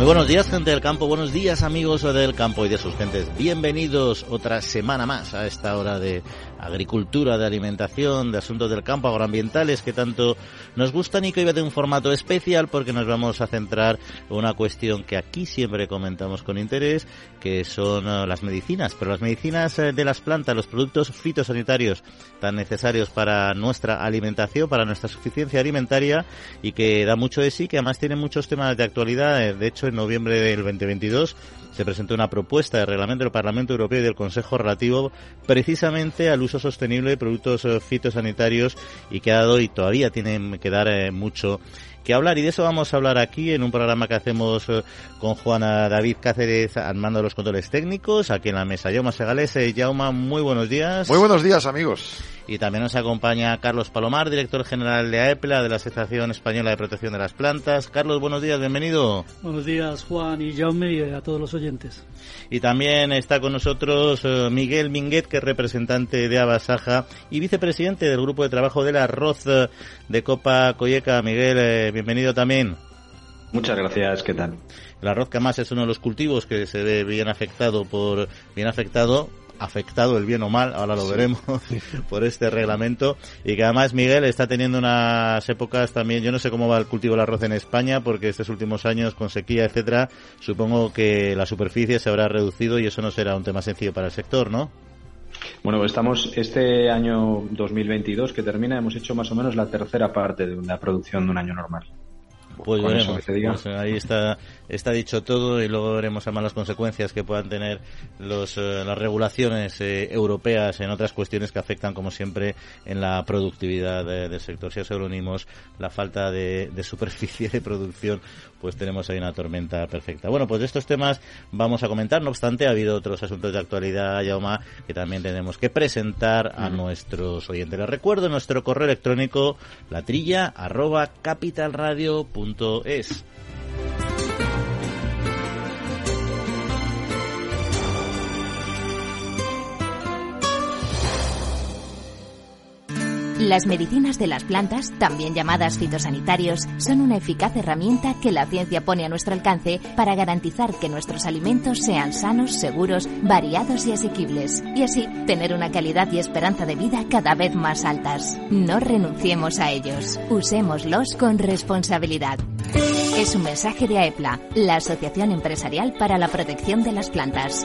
Muy buenos días, gente del campo. Buenos días, amigos del campo y de sus gentes. Bienvenidos otra semana más a esta hora de agricultura, de alimentación, de asuntos del campo, agroambientales que tanto nos gustan y que hoy va un formato especial porque nos vamos a centrar en una cuestión que aquí siempre comentamos con interés, que son eh, las medicinas. Pero las medicinas eh, de las plantas, los productos fitosanitarios tan necesarios para nuestra alimentación, para nuestra suficiencia alimentaria y que da mucho de sí, que además tiene muchos temas de actualidad. Eh, de hecho, en noviembre del 2022 se presentó una propuesta de reglamento del Parlamento Europeo y del Consejo relativo precisamente al uso sostenible de productos eh, fitosanitarios y que ha dado y todavía tiene que dar eh, mucho que hablar y de eso vamos a hablar aquí en un programa que hacemos eh, con Juana David Cáceres al mando de los controles técnicos, aquí en la mesa. Yauma Segales, Yauma, muy buenos días. Muy buenos días amigos. Y también nos acompaña Carlos Palomar, director general de AEPLA, de la Asociación Española de Protección de las Plantas. Carlos, buenos días, bienvenido. Buenos días, Juan y Jaume, y a todos los oyentes. Y también está con nosotros eh, Miguel Minguet, que es representante de Abasaja y vicepresidente del Grupo de Trabajo del Arroz eh, de Copa Coyeca. Miguel, eh, bienvenido también. Muchas gracias, ¿qué tal? El arroz que además es uno de los cultivos que se ve bien afectado por bien afectado afectado el bien o mal, ahora lo veremos, por este reglamento. Y que además Miguel está teniendo unas épocas también, yo no sé cómo va el cultivo del arroz en España, porque estos últimos años con sequía, etcétera, supongo que la superficie se habrá reducido y eso no será un tema sencillo para el sector, ¿no? Bueno, estamos este año 2022 que termina, hemos hecho más o menos la tercera parte de una producción de un año normal. Pues veremos. Pues ahí está, está dicho todo y luego veremos además las consecuencias que puedan tener los, eh, las regulaciones eh, europeas en otras cuestiones que afectan, como siempre, en la productividad del sector. Si os reunimos la falta de, de, superficie de producción, pues tenemos ahí una tormenta perfecta. Bueno, pues de estos temas vamos a comentar. No obstante, ha habido otros asuntos de actualidad, Yauma, que también tenemos que presentar a nuestros oyentes. Les recuerdo nuestro correo electrónico, latrilla arroba capitalradio.com Las medicinas de las plantas, también llamadas fitosanitarios, son una eficaz herramienta que la ciencia pone a nuestro alcance para garantizar que nuestros alimentos sean sanos, seguros, variados y asequibles, y así tener una calidad y esperanza de vida cada vez más altas. No renunciemos a ellos, usémoslos con responsabilidad. Es un mensaje de AEPLA, la Asociación Empresarial para la Protección de las Plantas.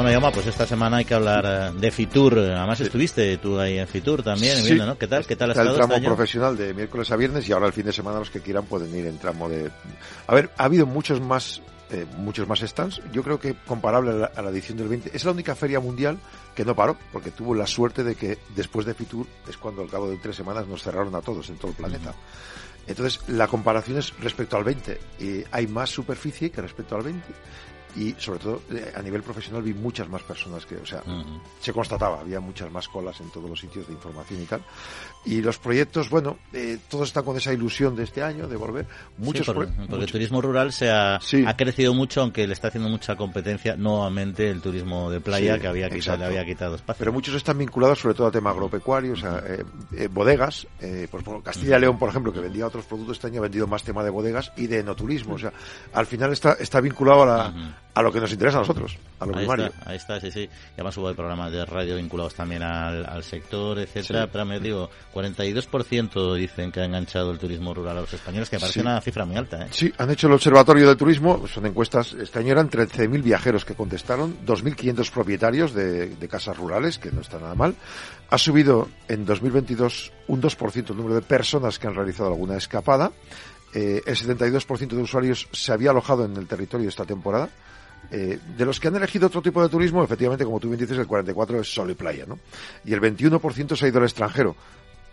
Bueno, Yama, pues esta semana hay que hablar eh, de Fitur. Además estuviste tú ahí en Fitur también, viendo, ¿no? ¿Qué tal? ¿Qué tal ha estado el tramo este año? profesional de miércoles a viernes y ahora el fin de semana los que quieran pueden ir en tramo de... A ver, ha habido muchos más eh, muchos más stands. Yo creo que comparable a la, a la, edición del 20. Es la única feria mundial que no paró, porque tuvo la suerte de que después de Fitur es cuando al cabo de tres semanas nos cerraron a todos en todo el planeta. Entonces, la comparación es respecto al 20. y hay más superficie que respecto al 20 y sobre todo eh, a nivel profesional vi muchas más personas que, o sea, uh -huh. se constataba, había muchas más colas en todos los sitios de información y tal. Y los proyectos, bueno, eh, todos están con esa ilusión de este año de volver. Muchos sí, porque, el turismo rural se ha, sí. ha, crecido mucho, aunque le está haciendo mucha competencia nuevamente el turismo de playa sí, que había quitado, le había quitado espacio. Pero muchos están vinculados sobre todo a tema agropecuario, o sea, eh, eh, bodegas, pues, Castilla y León, por ejemplo, que vendía otros productos, este año ha vendido más tema de bodegas y de enoturismo, o sea, al final está, está vinculado a la, uh -huh a lo que nos interesa a nosotros, a lo ahí primario. Está, ahí está, sí, sí. Y además hubo programas de radio vinculados también al, al sector, etcétera. Sí. Pero me digo, 42% dicen que ha enganchado el turismo rural a los españoles, que me parece sí. una cifra muy alta. ¿eh? Sí, han hecho el Observatorio del Turismo, son encuestas, este año eran 13.000 viajeros que contestaron, 2.500 propietarios de, de casas rurales, que no está nada mal. Ha subido en 2022 un 2% el número de personas que han realizado alguna escapada. Eh, el 72% de usuarios se había alojado en el territorio esta temporada. Eh, de los que han elegido otro tipo de turismo, efectivamente, como tú bien dices, el 44 es sol y playa, ¿no? Y el 21% se ha ido al extranjero.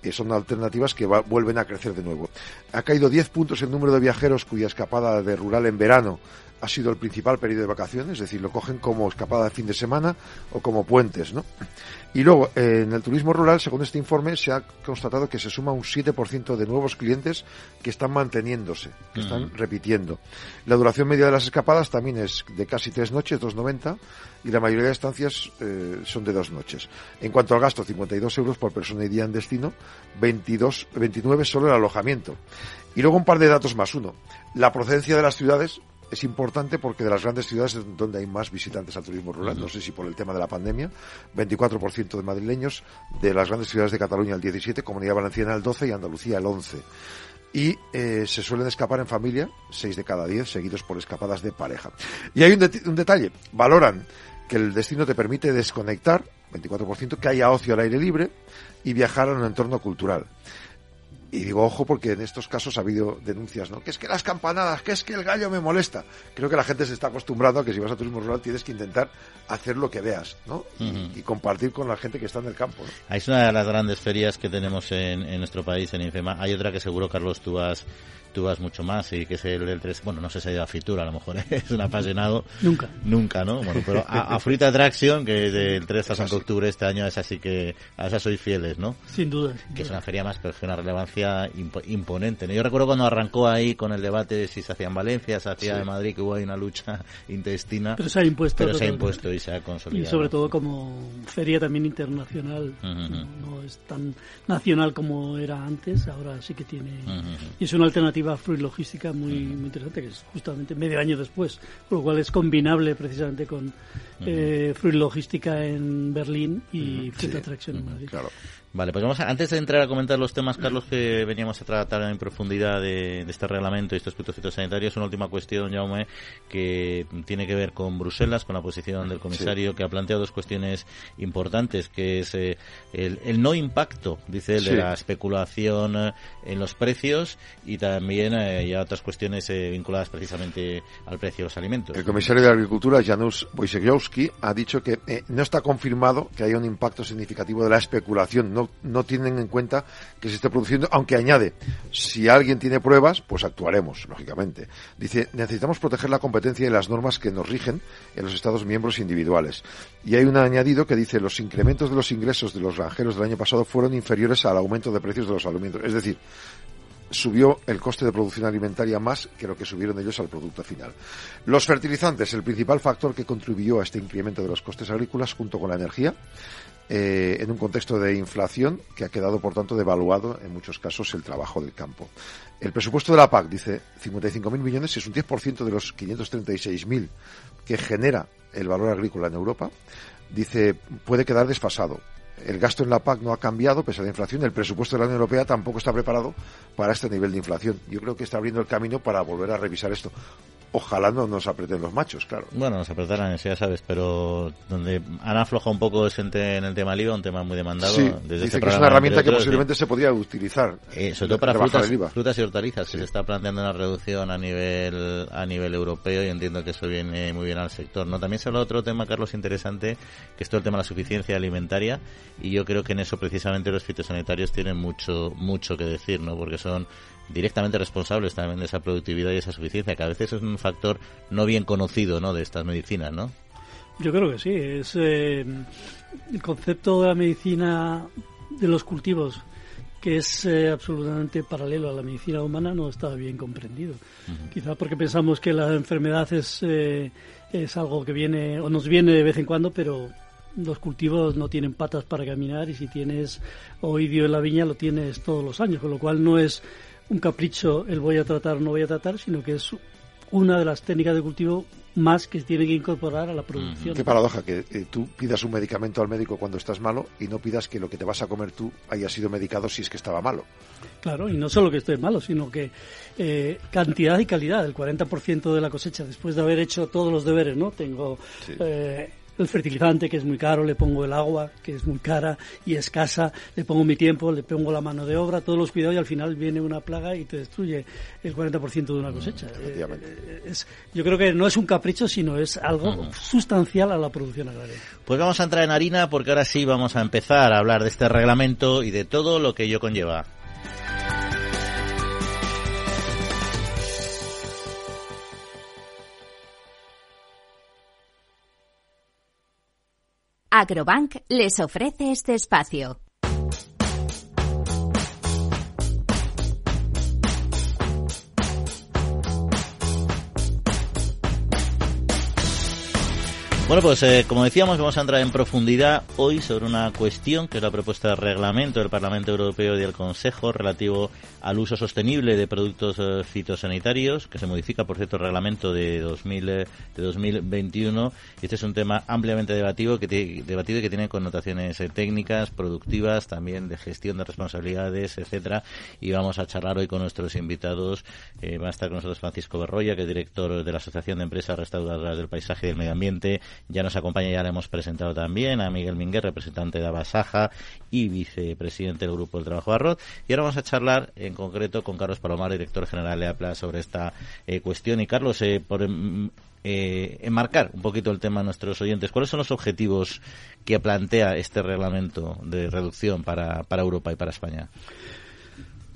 que son alternativas que vuelven a crecer de nuevo. Ha caído 10 puntos el número de viajeros cuya escapada de rural en verano ha sido el principal periodo de vacaciones, es decir, lo cogen como escapada de fin de semana o como puentes, ¿no? Y luego, eh, en el turismo rural, según este informe, se ha constatado que se suma un 7% de nuevos clientes que están manteniéndose, que están repitiendo. La duración media de las escapadas también es de casi tres noches, 2,90, y la mayoría de estancias eh, son de dos noches. En cuanto al gasto, 52 euros por persona y día en destino, 22, 29 solo el alojamiento. Y luego un par de datos más. Uno, la procedencia de las ciudades es importante porque de las grandes ciudades es donde hay más visitantes al turismo rural. No sé si por el tema de la pandemia, 24% de madrileños, de las grandes ciudades de Cataluña el 17, Comunidad Valenciana el 12 y Andalucía el 11. Y eh, se suelen escapar en familia, 6 de cada 10, seguidos por escapadas de pareja. Y hay un, un detalle, valoran que el destino te permite desconectar, 24%, que haya ocio al aire libre y viajar a un entorno cultural. Y digo, ojo, porque en estos casos ha habido denuncias, ¿no? Que es que las campanadas, que es que el gallo me molesta. Creo que la gente se está acostumbrando a que si vas a turismo rural tienes que intentar hacer lo que veas, ¿no? y, compartir con la gente que está en el campo. ¿no? Es una de las grandes ferias que tenemos en, en nuestro país, en IFEMA. Hay otra que seguro, Carlos, tú has tú vas mucho más y que es el del 3, bueno, no sé si ha ido a Fitura, a lo mejor es un apasionado. Nunca. Nunca, ¿no? Bueno, pero a, a Fruit Attraction, que del 3 a San Octubre este año, es así que a esa sois fieles, ¿no? Sin duda. que es una feria más, pero es una relevancia imponente. ¿no? Yo recuerdo cuando arrancó ahí con el debate de si se hacía en Valencia, se hacía en Madrid, que hubo ahí una lucha intestina. Pero se ha impuesto. Pero se ha impuesto y se ha consolidado. Y sobre todo como feria también internacional. no, es tan nacional como era antes, ahora sí que tiene. Y es una alternativa Fruit Logística muy, muy interesante, que es justamente medio año después, por lo cual es combinable precisamente con eh, Fruit Logística en Berlín y Fruit Attraction en Madrid. Claro. Vale, pues vamos a, antes de entrar a comentar los temas, Carlos, que veníamos a tratar en profundidad de, este reglamento y estos puntos fitosanitarios, una última cuestión, Jaume, que tiene que ver con Bruselas, con la posición del comisario, que ha planteado dos cuestiones importantes, que es eh, el, no impacto, dice él, de la especulación eh, en los precios y también eh, ya otras cuestiones vinculadas precisamente al precio de los alimentos. El comisario de Agricultura, Janusz Wojciechowski, ha dicho que no está confirmado que haya un impacto significativo de la especulación, no no, tienen en cuenta que se esté produciendo, aunque añade, si alguien tiene pruebas, pues actuaremos, lógicamente. Dice, necesitamos proteger la competencia y las normas que nos rigen en los Estados miembros individuales. Y hay un añadido que dice, los incrementos de los ingresos de los granjeros del año pasado fueron inferiores al aumento de precios de los alimentos. Es decir, subió el coste de producción alimentaria más que lo que subieron ellos al producto final. Los fertilizantes, el principal factor que contribuyó a este incremento de los costes agrícolas junto con la energía, eh, en un contexto de inflación que ha quedado, por tanto, devaluado en muchos casos el trabajo del campo. El presupuesto de la PAC, dice 55.000 millones, es un 10% de los 536.000 que genera el valor agrícola en Europa. Dice, puede quedar desfasado. El gasto en la PAC no ha cambiado pese a la inflación. El presupuesto de la Unión Europea tampoco está preparado para este nivel de inflación. Yo creo que está abriendo el camino para volver a revisar esto. Ojalá no nos aprieten los machos, claro. Bueno, nos apretarán, ya sabes, pero donde han aflojado un poco es en, el tema IVA, un tema muy demandado. Sí, desde dice este que es una herramienta que posiblemente se podría utilizar. Eh, sobre todo para frutas, frutas, y hortalizas, que se está planteando una reducción a nivel a nivel europeo y entiendo que eso viene muy bien al sector. no También se habla de otro tema, Carlos, interesante, que es todo el tema de la suficiencia alimentaria y yo creo que en eso precisamente los fitosanitarios tienen mucho mucho que decir, ¿no? Porque son directamente responsables también de esa productividad y esa suficiencia, que a veces es un factor no bien conocido ¿no? de estas medicinas, ¿no? Yo creo que sí. Es eh, el concepto de la medicina de los cultivos, que es eh, absolutamente paralelo a la medicina humana, no está bien comprendido. Quizá porque pensamos que la enfermedad es, eh, es algo que viene o nos viene de vez en cuando, pero los cultivos no tienen patas para caminar y si tienes oidio en la viña lo tienes todos los años, con lo cual no es un capricho el voy a tratar o no voy a tratar, sino que es una de las técnicas de cultivo más que tiene que incorporar a la producción. Qué paradoja que eh, tú pidas un medicamento al médico cuando estás malo y no pidas que lo que te vas a comer tú haya sido medicado si es que estaba malo. Claro, y no solo que esté malo, sino que eh, cantidad y calidad, el 40% de la cosecha después de haber hecho todos los deberes, ¿no? Tengo eh, el fertilizante, que es muy caro, le pongo el agua, que es muy cara y escasa, le pongo mi tiempo, le pongo la mano de obra, todos los cuidados y al final viene una plaga y te destruye el 40% de una cosecha. Eh, yo creo que no es un capricho, sino es algo sustancial a la producción agraria. Pues vamos a entrar en harina porque ahora sí vamos a empezar a hablar de este reglamento y de todo lo que ello conlleva. Agrobank les ofrece este espacio. Bueno, pues eh, como decíamos, vamos a entrar en profundidad hoy sobre una cuestión que es la propuesta de reglamento del Parlamento Europeo y del Consejo relativo al uso sostenible de productos eh, fitosanitarios, que se modifica, por cierto, el reglamento de, 2000, eh, de 2021. Y este es un tema ampliamente debatido que, debatido y que tiene connotaciones técnicas, productivas, también de gestión de responsabilidades, etcétera. Y vamos a charlar hoy con nuestros invitados. va a estar con nosotros Francisco Berroya, que es director de la Asociación de Empresas Restauradoras del Paisaje y del Medio Ambiente ya nos acompaña, ya le hemos presentado también a Miguel Minguer, representante de Abasaja y vicepresidente del Grupo del Trabajo Arroz. Y ahora vamos a charlar en concreto con Carlos Palomar, director general de APLA, sobre esta eh, cuestión. Y Carlos, eh, por em, eh, enmarcar un poquito el tema a nuestros oyentes, ¿cuáles son los objetivos que plantea este reglamento de reducción para, para Europa y para España?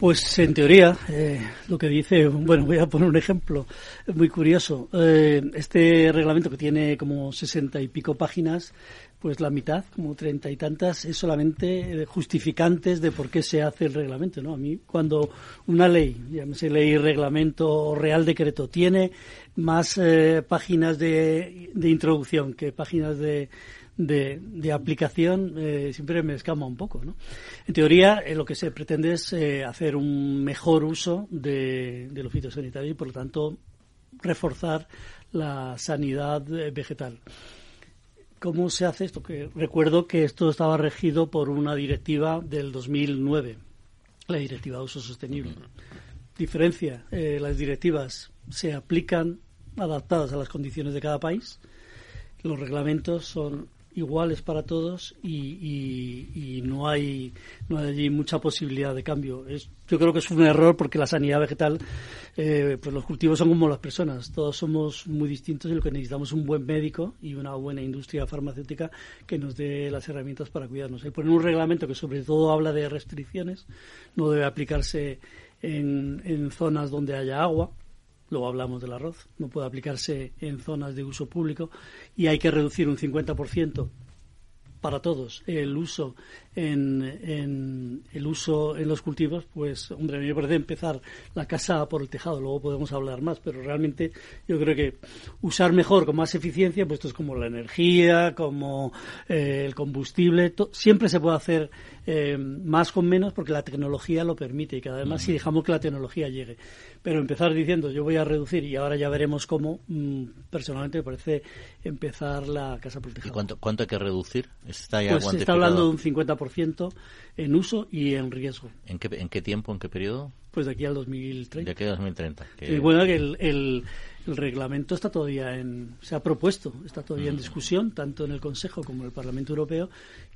Pues en teoría, eh, lo que dice, bueno, voy a poner un ejemplo muy curioso. Eh, este reglamento que tiene como sesenta y pico páginas, pues la mitad, como treinta y tantas, es solamente justificantes de por qué se hace el reglamento. ¿no? A mí, cuando una ley, llámese ley, reglamento o real decreto, tiene más eh, páginas de, de introducción que páginas de de, aplicación eh, siempre me escama un poco. ¿no? En teoría, eh, lo que se pretende es eh, hacer un mejor uso de, de lo fitosanitario y, por lo tanto, reforzar la sanidad vegetal. ¿Cómo se hace esto? Que recuerdo que esto estaba regido por una directiva del 2009, la Directiva de Uso Sostenible. Diferencia, las directivas se aplican adaptadas a las condiciones de cada país. Los reglamentos son iguales para todos y, no hay no hay allí mucha posibilidad de cambio. Es, yo creo que es un error porque la sanidad vegetal eh, pues los cultivos son como las personas. Todos somos muy distintos y lo que necesitamos es un buen médico y una buena industria farmacéutica que nos dé las herramientas para cuidarnos. El poner un reglamento que sobre todo habla de restricciones no debe aplicarse en zonas donde haya agua luego hablamos del arroz, no puede aplicarse en zonas de uso público y hay que reducir un 50% para todos el uso en, el uso en los cultivos, pues hombre, a mí me parece empezar la casa por el tejado, luego podemos hablar más, pero realmente yo creo que usar mejor, con más eficiencia, pues esto es como la energía, como eh, el combustible, siempre se puede hacer eh, más con menos porque la tecnología lo permite y cada vez más si dejamos que la tecnología llegue. Pero empezar diciendo yo voy a reducir y ahora ya veremos cómo, mm, personalmente me parece empezar la casa por el tejado. ¿Y cuánto, cuánto hay que reducir? Está ya pues se está hablando de un 50% en uso y en riesgo. ¿En qué, ¿En qué tiempo, en qué periodo? Pues de aquí al 2030. De aquí al 2030. Que... bueno, que el, el, reglamento está todavía en, se ha propuesto, está todavía en mm. discusión, tanto en el Consejo como en el Parlamento Europeo,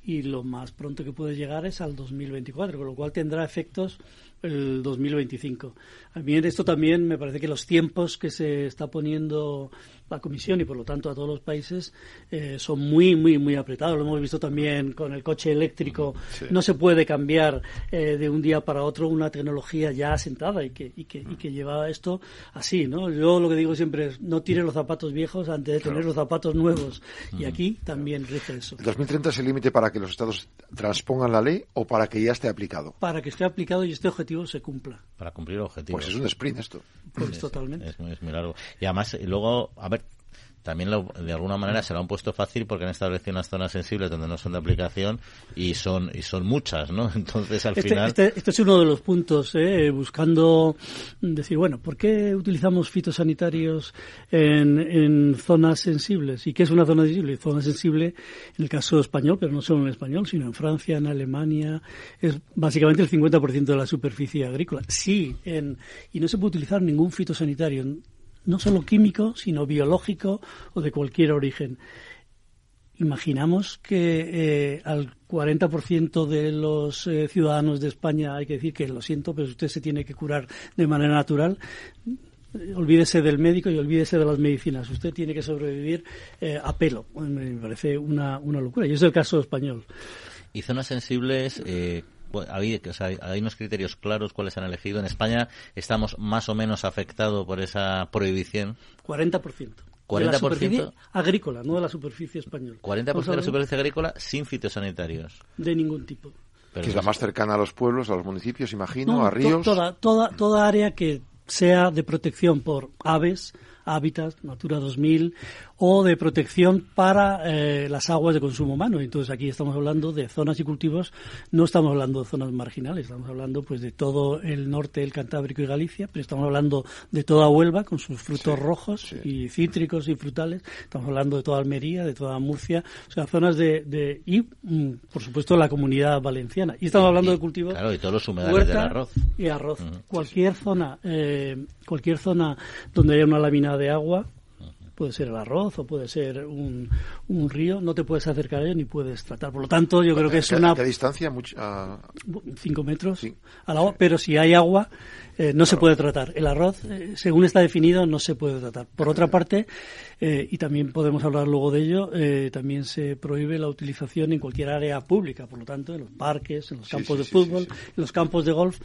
y lo más pronto que puede llegar es al 2024, con lo cual tendrá efectos el 2025. A mí en esto también me parece que los tiempos que se está poniendo la Comisión y por lo tanto a todos los países eh, son muy, muy, muy apretados. Lo hemos visto también con el coche eléctrico. No se puede cambiar eh, de un día para otro una tecnología ya asentada y que, y que, y que lleva esto así. ¿no? Yo lo que digo siempre es no tire los zapatos viejos antes de tener los zapatos nuevos. Y aquí también rige eso. ¿2030 es el límite para que los estados transpongan la ley o para que ya esté aplicado? Para que esté aplicado y este objetivo se cumpla. Para cumplir el objetivo. Pues es un sprint esto. Pues totalmente. Es muy, es muy largo. Y además, luego, a ver, también de alguna manera se lo han puesto fácil porque han establecido unas zonas sensibles donde no son de aplicación y son y son muchas, ¿no? Entonces al este, final este, este, es uno de los puntos, ¿eh? buscando decir bueno, ¿por qué utilizamos fitosanitarios en, en zonas sensibles? ¿Y qué es una zona sensible? Zona sensible en el caso español, pero no solo en español, sino en Francia, en Alemania, es básicamente el 50% de la superficie agrícola. Sí, en, y no se puede utilizar ningún fitosanitario no solo químico, sino biológico o de cualquier origen. imaginamos que eh, al 40% de los eh, ciudadanos de España hay que decir que lo siento, pero usted se tiene que curar de manera natural. Olvídese del médico y olvídese de las medicinas. Usted tiene que sobrevivir eh, a pelo. Me parece una, una locura. Y es el caso español. Y zonas sensibles, eh, hay, o sea, hay unos criterios claros cuáles han elegido. En España estamos más o menos afectados por esa prohibición. 40%. 40% de la superficie agrícola, no de la superficie española. 40% de la superficie agrícola sin fitosanitarios. De ningún tipo. Pero que es la más cercana a los pueblos, a los municipios, imagino, a ríos. toda, toda, toda área que sea de protección por aves, hábitats, Natura 2000 o de protección para eh, las aguas de consumo humano. Entonces aquí estamos hablando de zonas y cultivos, no estamos hablando de zonas marginales, estamos hablando pues de todo el norte, el Cantábrico y Galicia, pero estamos hablando de toda Huelva con sus frutos rojos y cítricos y frutales, estamos hablando de toda Almería, de toda Murcia, o sea, zonas de, de y mm, por supuesto la comunidad valenciana. Y estamos hablando de cultivos claro, y todos los humedales del arroz. Y arroz. Cualquier zona eh, cualquier zona donde haya una lámina de agua puede ser el arroz o puede ser un, un río, no te puedes acercar a ello ni puedes tratar. Por lo tanto, yo creo que es una... ¿A qué distancia? Cinco metros al agua, pero si hay agua, eh, no se puede tratar. El arroz, eh, según está definido, no se puede tratar. Por otra parte, eh, y también podemos hablar luego de ello, también se prohíbe la utilización en cualquier área pública. Por lo tanto, en los parques, en los campos de fútbol, en los campos de golf,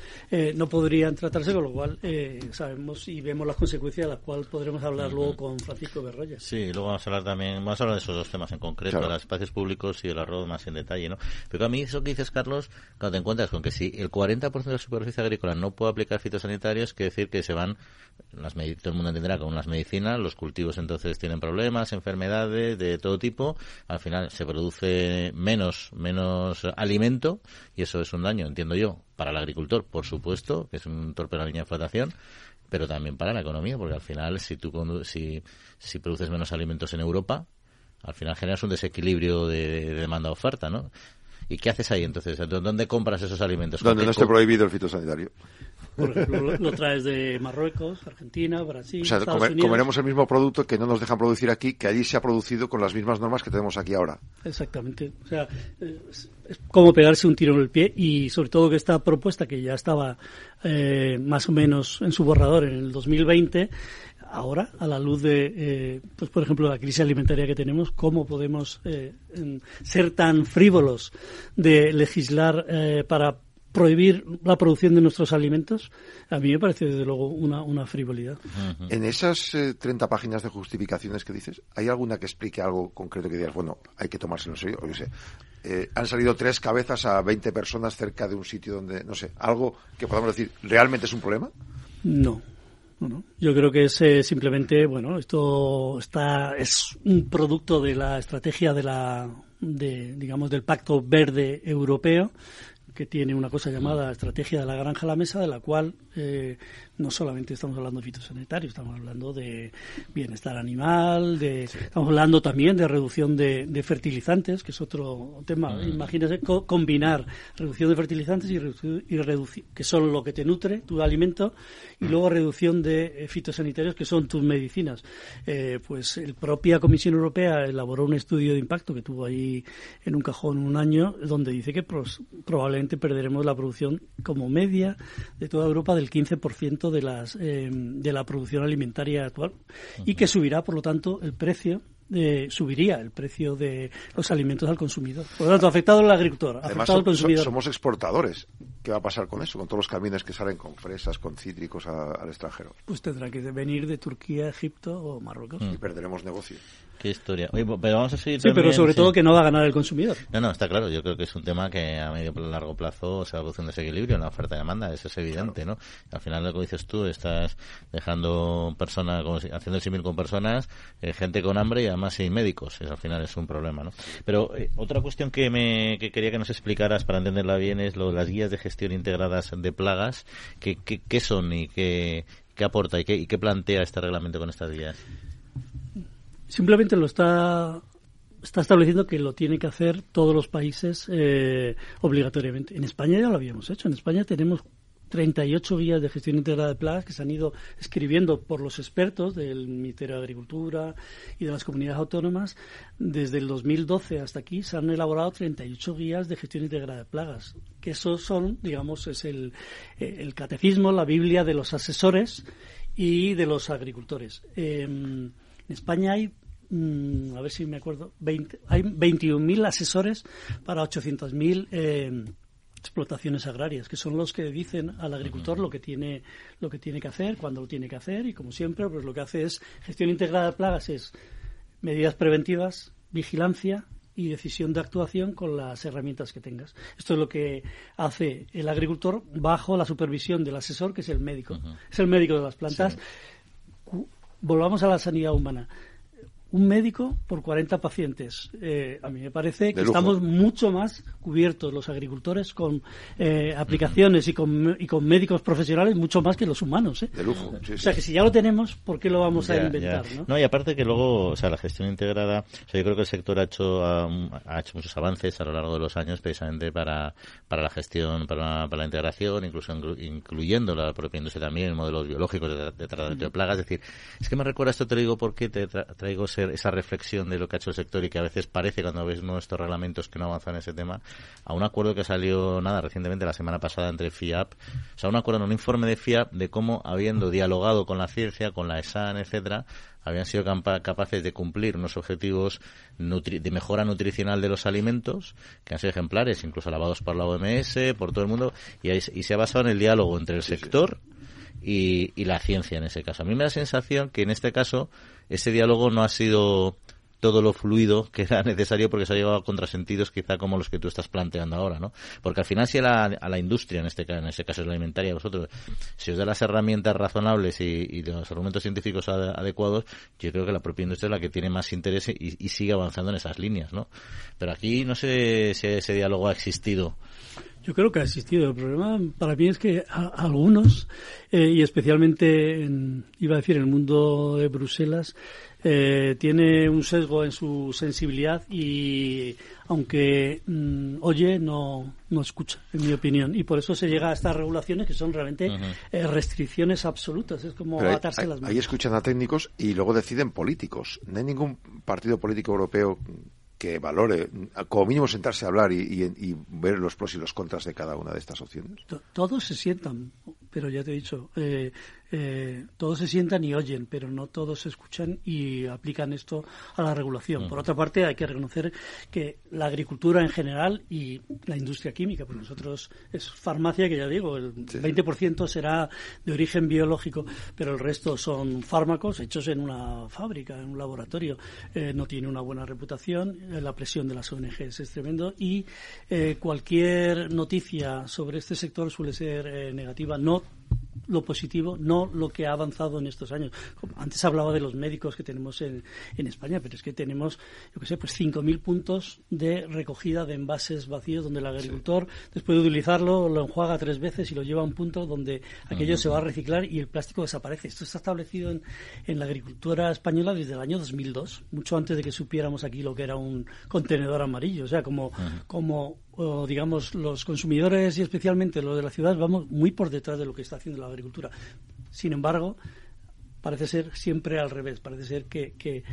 no podrían tratarse, con lo cual sabemos y vemos las consecuencias, de las cuales podremos hablar luego con Francisco Berroya. Sí, luego vamos a hablar también, vamos a hablar de esos dos temas en concreto, de los espacios públicos y el arroz más en detalle, ¿no? Pero a mí eso que dices, Carlos, cuando te encuentras con que si el 40% de la superficie agrícola no puede aplicar sanitarios, que decir que se van, las todo el mundo entenderá con las medicinas, los cultivos entonces tienen problemas, enfermedades de todo tipo, al final se produce menos, menos alimento y eso es un daño, entiendo yo, para el agricultor, por supuesto, que es un torpe la línea de flotación, pero también para la economía, porque al final si tú si, si produces menos alimentos en Europa, al final generas un desequilibrio de, de demanda-oferta, ¿no? ¿Y qué haces ahí entonces? ¿Dónde compras esos alimentos? Donde no esté prohibido el fitosanitario. Por ejemplo, lo, traes de Marruecos, Argentina, Brasil. O sea, comeremos el mismo producto que no nos dejan producir aquí, que allí se ha producido con las mismas normas que tenemos aquí ahora. Exactamente. O sea, es, como pegarse un tiro en el pie y sobre todo que esta propuesta que ya estaba eh, más o menos en su borrador en el 2020 ahora, a la luz de, eh, pues por ejemplo, la crisis alimentaria que tenemos, cómo podemos eh, ser tan frívolos de legislar eh, para prohibir la producción de nuestros alimentos, a mí me parece desde luego una, una frivolidad. En esas 30 páginas de justificaciones que dices, ¿hay alguna que explique algo concreto que digas, bueno, hay que tomárselo en serio? O yo sé, han salido tres cabezas a 20 personas cerca de un sitio donde, no sé, algo que podamos decir, ¿realmente es un problema? No, yo creo que es eh, simplemente, bueno, esto está es un producto de la estrategia de la, de, digamos, del Pacto Verde Europeo que tiene una cosa llamada estrategia de la granja a la mesa, de la cual eh, no solamente estamos hablando de fitosanitario, estamos hablando de bienestar animal, de, estamos hablando también de reducción de, fertilizantes, que es otro tema. Mm. Imagínese combinar reducción de fertilizantes y, y que son lo que te nutre, tu alimento, y luego reducción de eh, fitosanitarios, que son tus medicinas. Eh, pues la propia Comisión Europea elaboró un estudio de impacto que tuvo ahí en un cajón un año, donde dice que probablemente perderemos la producción como media de toda Europa del 15% de, las, eh, de la producción alimentaria actual y que subirá, por lo tanto, el precio eh, subiría el precio de los alimentos al consumidor. Por lo tanto, afectado al agricultor, afectado al consumidor. somos exportadores. ¿Qué va a pasar con eso? Con todos los camiones que salen con fresas, con cítricos al extranjero. Pues tendrá que venir de Turquía, Egipto o Marruecos. Y perderemos negocio. Qué historia. pero vamos a seguir Sí, pero sobre todo que no va a ganar el consumidor. No, no, está claro. Yo creo que es un tema que a medio y largo plazo se va a producir un desequilibrio en la oferta y demanda. Eso es evidente, ¿no? Al final, lo que dices tú, estás dejando personas, haciendo el símil con personas, eh, gente con hambre y además sin médicos. al final es un problema, ¿no? Pero eh, otra cuestión que, me, que quería que nos explicaras para entenderla bien es lo de las guías de gestión integradas de plagas. ¿Qué, qué, son y qué, qué aporta y qué, y qué plantea este reglamento con estas guías? Simplemente lo está está estableciendo que lo tienen que hacer todos los países eh, obligatoriamente. En España ya lo habíamos hecho. En España tenemos 38 guías de gestión integrada de plagas que se han ido escribiendo por los expertos del Ministerio de Agricultura y de las comunidades autónomas. Desde el 2012 hasta aquí se han elaborado 38 guías de gestión integrada de plagas, que esos son, digamos, es el, el catecismo, la Biblia de los asesores y de los agricultores. Em, en España hay mm, a ver si me acuerdo, 20, hay 21.000 asesores para 800.000 eh, explotaciones agrarias, que son los que dicen al agricultor lo que tiene lo que tiene que hacer, cuándo lo tiene que hacer y como siempre, pues lo que hace es gestión integrada de plagas es medidas preventivas, vigilancia y decisión de actuación con las herramientas que tengas. Esto es lo que hace el agricultor bajo la supervisión del asesor, que es el médico. Es el médico de las plantas. Volvamos a la sanidad humana un médico por 40 pacientes. Eh, a mí me parece que estamos mucho más cubiertos los agricultores con eh, aplicaciones y con, y con médicos profesionales mucho más que los humanos. ¿eh? De lujo. o sea que si ya lo tenemos, ¿por qué lo vamos a inventar? ¿no? y aparte que luego, o sea, la gestión integrada, o sea, yo creo que el sector ha hecho ha hecho muchos avances a lo largo de los años precisamente para, para la gestión, para, para la integración, incluso incluyendo la propia industria también, modelos biológicos de, de tratamiento de plagas. Es decir, es que me recuerda esto te lo digo porque te traigo esa reflexión de lo que ha hecho el sector y que a veces parece cuando ves nuestros reglamentos que no avanzan en ese tema, a un acuerdo que salió nada recientemente la semana pasada entre FIAP, o sea, un acuerdo en un informe de FIAP de cómo habiendo dialogado con la ciencia, con la ESAN, etcétera, habían sido capaces de cumplir unos objetivos de mejora nutricional de los alimentos, que han sido ejemplares, incluso alabados por la OMS, por todo el mundo, y, y se ha basado en el diálogo entre el sector y, y la ciencia en ese caso. A mí me da la sensación que en este caso ese diálogo no ha sido todo lo fluido que era necesario porque se ha llegado a contrasentidos quizá como los que tú estás planteando ahora, ¿no? Porque al final si a la, industria, en este, en este caso es la alimentaria, vosotros, si os da las herramientas razonables y, los argumentos científicos adecuados, yo creo que la propia industria es la que tiene más interés y, y sigue avanzando en esas líneas, ¿no? Pero aquí no sé si ese diálogo ha existido. Yo creo que ha existido. El problema para mí es que algunos, eh, y especialmente, en, iba a decir, en el mundo de Bruselas, eh, tiene un sesgo en su sensibilidad y, aunque mm, oye, no, no escucha, en mi opinión. Y por eso se llega a estas regulaciones que son realmente eh, restricciones absolutas. Es como atarse las manos. Ahí escuchan a técnicos y luego deciden políticos. No hay ningún partido político europeo que valore, como mínimo sentarse a hablar y, ver los pros y los contras de cada una de estas opciones? Todos se sientan, pero ya te he dicho, eh, eh, todos se sientan y oyen, pero no todos escuchan y aplican esto a la regulación. Por otra parte, hay que reconocer que la agricultura en general y la industria química, pues nosotros es farmacia, que ya digo, el 20% será de origen biológico, pero el resto son fármacos hechos en una fábrica, en un laboratorio. Eh, no tiene una buena reputación, eh, la presión de las ONGs es tremendo y cualquier noticia sobre este sector suele ser negativa, no lo positivo, no lo que ha avanzado en estos años. Antes hablaba de los médicos que tenemos en, en España, pero es que tenemos, yo qué sé, pues 5.000 puntos de recogida de envases vacíos donde el agricultor, después de utilizarlo, lo enjuaga tres veces y lo lleva a un punto donde aquello se va a reciclar y el plástico desaparece. Esto está establecido en, en la agricultura española desde el año 2002, mucho antes de que supiéramos aquí lo que era un contenedor amarillo. O sea, como, como o digamos los consumidores y especialmente los de la ciudad vamos muy por detrás de lo que está haciendo la agricultura. Sin embargo, parece ser siempre al revés, parece ser que, que,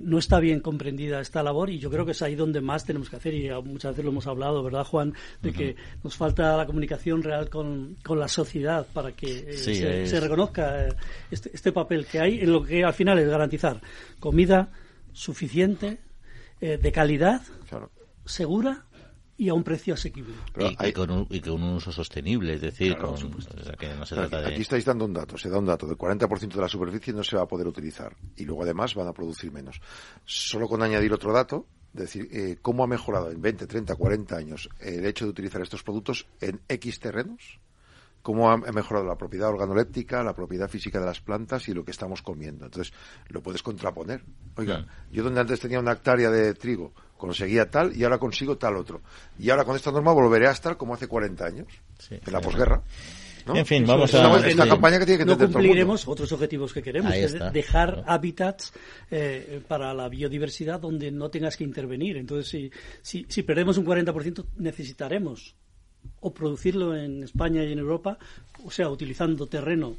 no está bien comprendida esta labor y yo creo que es ahí donde más tenemos que hacer y muchas veces lo hemos hablado, ¿verdad Juan? De que nos falta la comunicación real con, con la sociedad para que eh, se, reconozca eh, este, este, papel que hay en lo que al final es garantizar comida suficiente, eh, de calidad, segura y a un precio asequible. y, con un, y, con un, uso sostenible, es decir, con, que no se trata de... Aquí estáis dando un dato, se da un dato, del 40% de la superficie no se va a poder utilizar y luego además van a producir menos. Solo con añadir otro dato, decir, eh, cómo ha mejorado en 20, 30, 40 años el hecho de utilizar estos productos en X terrenos, cómo ha mejorado la propiedad organoléptica, la propiedad física de las plantas y lo que estamos comiendo. Entonces, lo puedes contraponer. Oiga, yo donde antes tenía una hectárea de trigo, conseguía tal y ahora consigo tal otro. Y ahora con esta norma volveré a estar como hace 40 años, en la posguerra. En fin, vamos a... Esta campaña que tiene que no cumpliremos otros objetivos que queremos, es dejar hábitats eh, para la biodiversidad donde no tengas que intervenir. Entonces, si, si, si perdemos un 40%, necesitaremos o producirlo en España y en Europa, o sea, utilizando terreno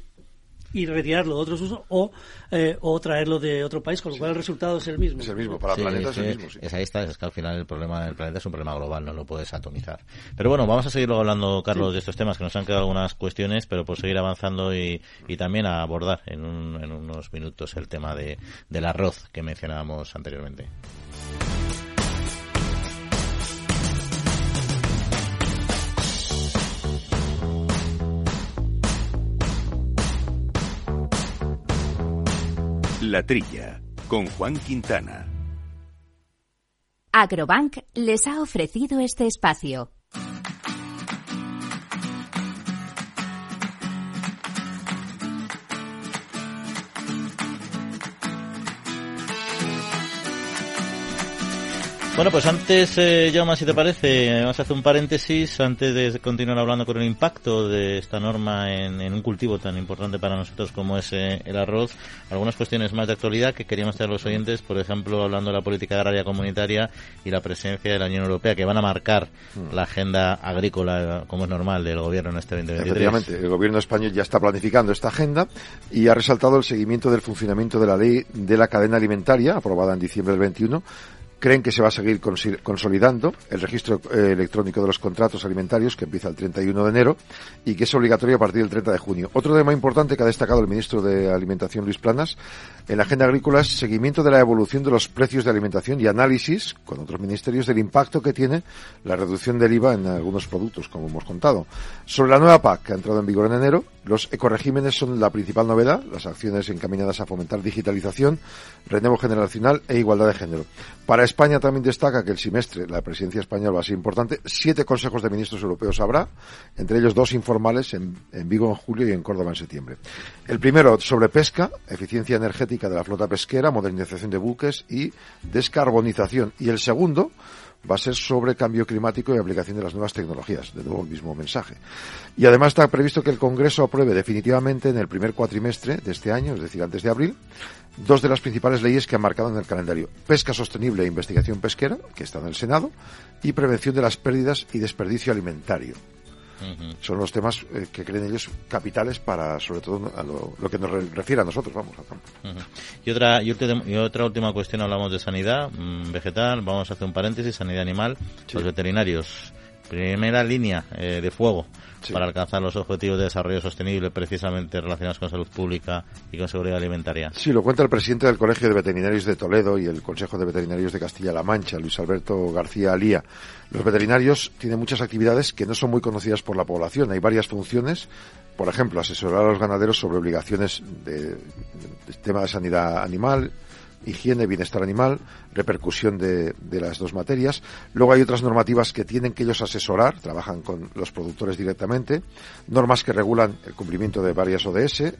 y retirarlo de otros usos o, eh, o traerlo de otro país, con lo cual el resultado es el mismo. Es el mismo, para el planeta es, el mismo. Es ahí está, es que al final el problema del planeta es un problema global, no lo puedes atomizar. Pero bueno, vamos a seguir luego hablando, Carlos, de estos temas, que nos han quedado algunas cuestiones, pero por seguir avanzando y, y también a abordar en, un, en unos minutos el tema de, del arroz que mencionábamos anteriormente. La Trilla, con Juan Quintana. Agrobank les ha ofrecido este espacio. Bueno, pues antes, eh, Jaume, si te parece, vamos a hacer un paréntesis antes de continuar hablando con el impacto de esta norma en, en un cultivo tan importante para nosotros como es eh, el arroz. Algunas cuestiones más de actualidad que queríamos traer a los oyentes, por ejemplo, hablando de la política agraria comunitaria y la presencia de la Unión Europea, que van a marcar mm. la agenda agrícola, como es normal, del gobierno en este 2023. Efectivamente, el gobierno español ya está planificando esta agenda y ha resaltado el seguimiento del funcionamiento de la ley de la cadena alimentaria, aprobada en diciembre del 21 creen que se va a seguir consolidando el registro eh, electrónico de los contratos alimentarios que empieza el 31 de enero y que es obligatorio a partir del 30 de junio. Otro tema importante que ha destacado el ministro de Alimentación Luis Planas en la agenda agrícola es seguimiento de la evolución de los precios de alimentación y análisis con otros ministerios del impacto que tiene la reducción del IVA en algunos productos, como hemos contado. Sobre la nueva PAC que ha entrado en vigor en enero, los ecoregímenes son la principal novedad, las acciones encaminadas a fomentar digitalización, relevo generacional e igualdad de género. Para España también destaca que el semestre, la presidencia española va a ser importante. Siete consejos de ministros europeos habrá, entre ellos dos informales en, en Vigo en julio y en Córdoba en septiembre. El primero sobre pesca, eficiencia energética de la flota pesquera, modernización de buques y descarbonización. Y el segundo, va a ser sobre cambio climático y aplicación de las nuevas tecnologías. De nuevo, el mismo mensaje. Y además está previsto que el Congreso apruebe definitivamente en el primer cuatrimestre de este año, es decir, antes de abril, dos de las principales leyes que han marcado en el calendario. Pesca sostenible e investigación pesquera, que está en el Senado, y prevención de las pérdidas y desperdicio alimentario. Son los temas eh, que creen ellos capitales para, sobre todo, a lo, que nos refiere a nosotros, vamos, al campo. y, otra, y, otra última cuestión, hablamos de sanidad mm, vegetal, vamos a hacer un paréntesis, sanidad animal, los veterinarios. Primera línea eh, de fuego para alcanzar los objetivos de desarrollo sostenible precisamente relacionados con salud pública y con seguridad alimentaria. Sí, lo cuenta el presidente del Colegio de Veterinarios de Toledo y el Consejo de Veterinarios de Castilla-La Mancha, Luis Alberto García Alía. Los veterinarios tienen muchas actividades que no son muy conocidas por la población. Hay varias funciones, por ejemplo, asesorar a los ganaderos sobre obligaciones de, de tema de sanidad animal, higiene, bienestar animal, repercusión de, las dos materias. Luego hay otras normativas que tienen que ellos asesorar, trabajan con los productores directamente, normas que regulan el cumplimiento de varias ODS,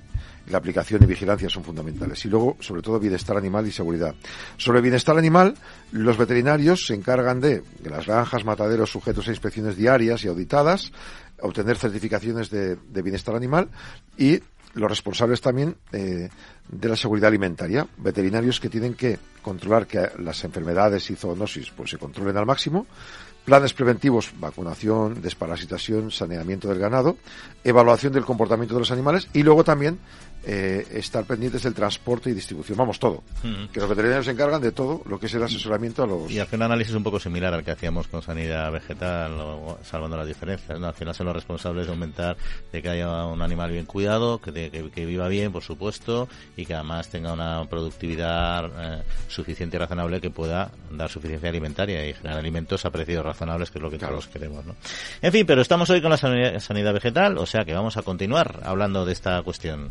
la aplicación y vigilancia son fundamentales. Y luego, sobre todo, bienestar animal y seguridad. Sobre bienestar animal, los veterinarios se encargan de, de las granjas, mataderos sujetos a inspecciones diarias y auditadas, obtener certificaciones de bienestar animal y los responsables también eh, de la seguridad alimentaria, veterinarios que tienen que controlar que las enfermedades y zoonosis pues se controlen al máximo, planes preventivos, vacunación, desparasitación, saneamiento del ganado, evaluación del comportamiento de los animales y luego también eh, estar pendientes del transporte y distribución. Vamos, todo. Que los veterinarios se encargan de todo lo que es el asesoramiento a los... Y hace un análisis un poco similar al que hacíamos con sanidad vegetal, o, salvando las diferencias. ¿no? Al final son los responsables de aumentar de que haya un animal bien cuidado, que, que, viva bien, por supuesto, y que además tenga una productividad eh, suficiente y razonable que pueda dar suficiencia alimentaria y generar alimentos a precios razonables, que es lo que todos queremos. ¿no? En fin, pero estamos hoy con la sanidad vegetal, o sea que vamos a continuar hablando de esta cuestión.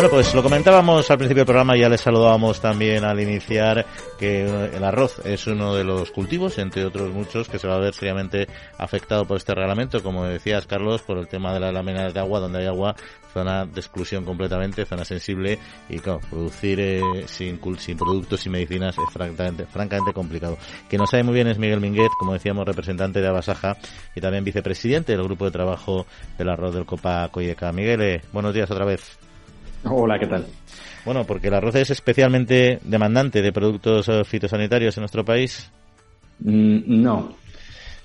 Bueno, pues lo comentábamos al principio del programa, ya les saludábamos también al iniciar que el arroz es uno de los cultivos, entre otros muchos, que se va a ver seriamente afectado por este reglamento, como decías Carlos, por el tema de las láminas de agua, donde hay agua, zona de exclusión completamente, zona sensible, y claro, producir eh, sin, sin productos y medicinas es francamente, francamente complicado. Que no sabe muy bien es Miguel Minguet, como decíamos, representante de Abasaja y también vicepresidente del grupo de trabajo del arroz del Copa Coyeca. Miguel, eh, buenos días otra vez. Hola, ¿qué tal? Bueno, porque el arroz es especialmente demandante de productos eh, fitosanitarios en nuestro país. Mm, no.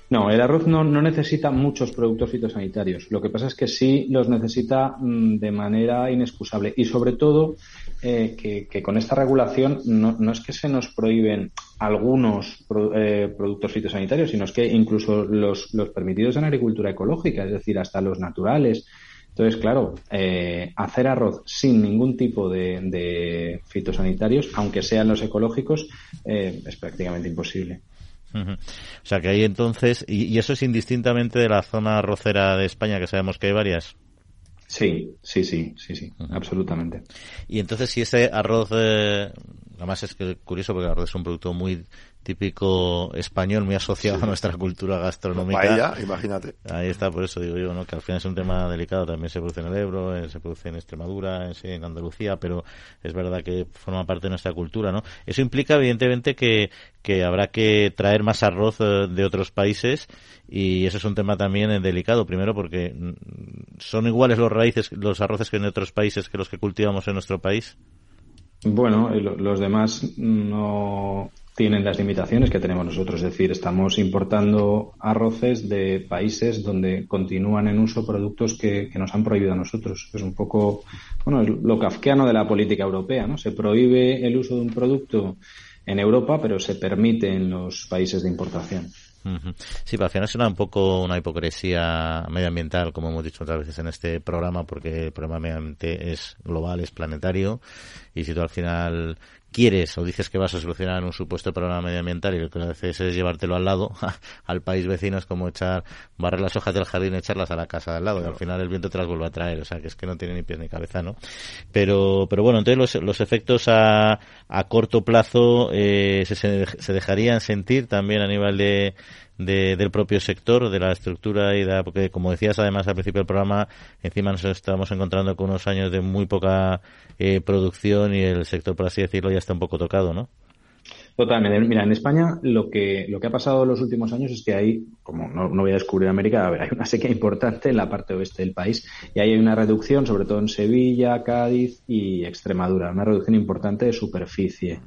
No, el arroz no, necesita muchos productos fitosanitarios. Lo que pasa es que sí los necesita mm, de manera inexcusable. Y sobre todo, eh, que, con esta regulación no, no, es que se nos prohíben algunos eh, productos fitosanitarios, sino es que incluso los, los permitidos en agricultura ecológica, es decir, hasta los naturales, entonces, claro, eh, hacer arroz sin ningún tipo de, fitosanitarios, aunque sean los ecológicos, eh, es prácticamente imposible. O sea que ahí entonces, y, eso es indistintamente de la zona arrocera de España, que sabemos que hay varias. Sí, sí, sí, sí, sí, absolutamente. Y entonces si ese arroz, eh, además es que curioso porque el arroz es un producto muy típico español muy asociado a nuestra cultura gastronómica. Paella, imagínate. Ahí está, por eso digo yo, ¿no? que al final es un tema delicado. También se produce en el Ebro, eh, se produce en Extremadura, en Andalucía, pero es verdad que forma parte de nuestra cultura. ¿no? Eso implica, evidentemente, que, que habrá que traer más arroz eh, de otros países y eso es un tema también eh, delicado. Primero, porque mm, son iguales los raíces, los arroces que en otros países que los que cultivamos en nuestro país. Bueno, los demás no tienen las limitaciones que tenemos nosotros. Es decir, estamos importando arroces de países donde continúan en uso productos que, nos han prohibido a nosotros. Es un poco, bueno, lo kafkiano de la política europea, ¿no? Se prohíbe el uso de un producto en Europa, pero se permite en los países de importación. Sí, pero al final suena un poco una hipocresía medioambiental, como hemos dicho otras veces en este programa, porque el problema medioambiental es global, es planetario, y si tú al final quieres o dices que vas a solucionar un supuesto problema medioambiental y lo que haces es llevártelo al lado, al país vecino, es como echar, barrer las hojas del jardín y echarlas a la casa de al lado, y al final el viento te las vuelve a traer, o sea, que es que no tiene ni pies ni cabeza, ¿no? Pero, pero bueno, entonces los, los efectos a, a corto plazo eh, se, se dejarían sentir también a nivel de de, del propio sector, de la estructura y de, porque como decías además al principio del programa, encima nos estamos encontrando con unos años de muy poca eh, producción y el sector, por así decirlo, ya está un poco tocado, ¿no? Totalmente. Mira, en España lo que, lo que ha pasado en los últimos años es que hay, como no, voy a descubrir América, hay una sequía importante en la parte oeste del país y ahí hay una reducción, sobre todo en Sevilla, Cádiz y Extremadura, una reducción importante de superficie.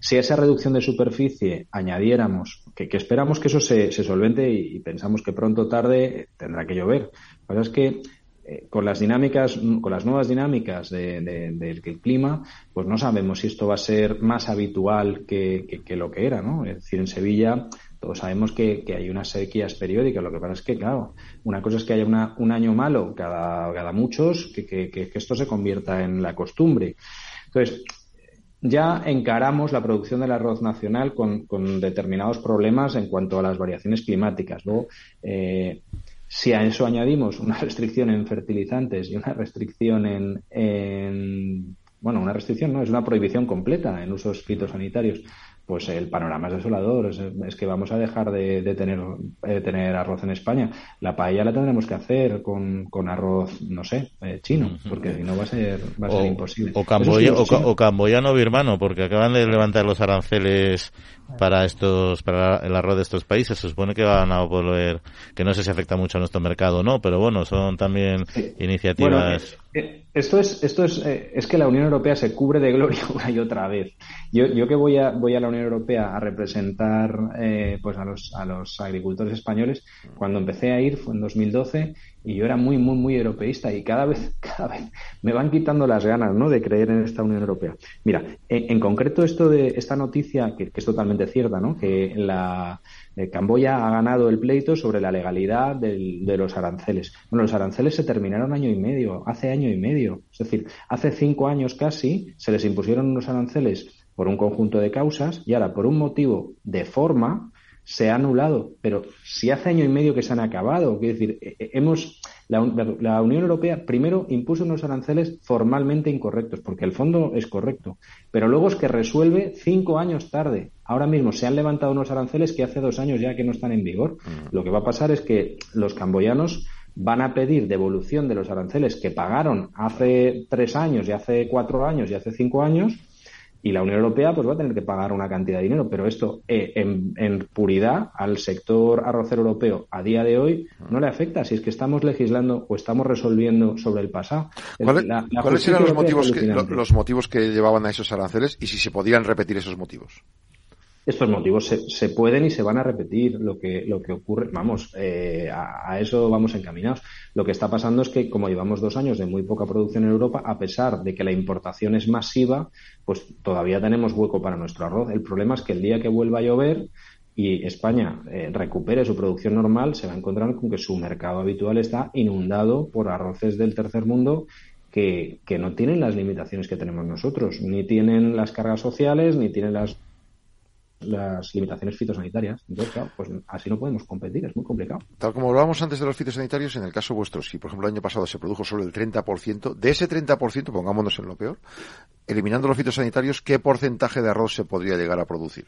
Si a esa reducción de superficie añadiéramos, que, esperamos que eso se, se solvente y, pensamos que pronto tarde tendrá que llover. Lo que es que eh, con las dinámicas, con las nuevas dinámicas del clima, pues no sabemos si esto va a ser más habitual que, lo que era, ¿no? Es decir, en Sevilla todos sabemos que, hay unas sequías periódicas. Lo que pasa es que, claro, una cosa es que haya un año malo cada, cada muchos, que, que esto se convierta en la costumbre. Entonces, ya encaramos la producción del arroz nacional con, determinados problemas en cuanto a las variaciones climáticas. Luego, eh, si a eso añadimos una restricción en fertilizantes y una restricción en, bueno, una restricción no, es una prohibición completa en usos fitosanitarios, pues el panorama es desolador. Es, que vamos a dejar de, tener, de tener arroz en España. La paella la tendremos que hacer con, con arroz, no sé, eh, chino, porque si no va a ser, va a ser imposible. O, camboya, o, camboyano birmano, porque acaban de levantar los aranceles para estos para el arroz de estos países. Se supone que van a volver, que no sé si afecta mucho a nuestro mercado o no, pero bueno, son también iniciativas. Eh, eh, esto es, esto es, eh, es que la Unión Europea se cubre de gloria una y otra vez. Yo, yo que voy a, voy a la Unión Europea a representar pues a los, a los agricultores españoles, cuando empecé a ir fue en 2012 y yo era muy, muy, muy europeísta y cada vez, cada vez me van quitando las ganas ¿no? de creer en esta Unión Europea. Mira, en, concreto esto de esta noticia, que, es totalmente cierta, ¿no? que la, eh, Camboya ha ganado el pleito sobre la legalidad de los aranceles. Bueno, los aranceles se terminaron año y medio, hace año y medio. Es decir, hace cinco años casi se les impusieron unos aranceles por un conjunto de causas y ahora por un motivo de forma se ha anulado, pero si hace año y medio que se han acabado, quiero decir, eh, eh, hemos la, Unión Europea primero impuso unos aranceles formalmente incorrectos, porque el fondo es correcto, pero luego es que resuelve cinco años tarde. Ahora mismo se han levantado unos aranceles que hace dos años ya que no están en vigor. Mm. Lo que va a pasar es que los camboyanos van a pedir devolución de los aranceles que pagaron hace tres años y hace cuatro años y hace cinco años y la Unión Europea pues va a tener que pagar una cantidad de dinero, pero esto eh, en, puridad al sector arrocero europeo a día de hoy no le afecta si es que estamos legislando o estamos resolviendo sobre el pasado. ¿Cuáles eran los motivos, que, los motivos que llevaban a esos aranceles y si se podían repetir esos motivos? Estos motivos se, pueden y se van a repetir. Lo que, lo que ocurre, vamos, eh, a, eso vamos encaminados. Lo que está pasando es que, como llevamos dos años de muy poca producción en Europa, a pesar de que la importación es masiva, pues todavía tenemos hueco para nuestro arroz. El problema es que el día que vuelva a llover y España eh, recupere su producción normal, se va a encontrar con que su mercado habitual está inundado por arroces del tercer mundo que, que, no tienen las limitaciones que tenemos nosotros, ni tienen las cargas sociales, ni tienen las las limitaciones fitosanitarias. Entonces, claro, pues así no podemos competir, es muy complicado. Tal como hablábamos antes de los fitosanitarios, en el caso vuestro, si por ejemplo el año pasado se produjo solo el 30%, de ese 30%, pongámonos en lo peor, eliminando los fitosanitarios, ¿qué porcentaje de arroz se podría llegar a producir?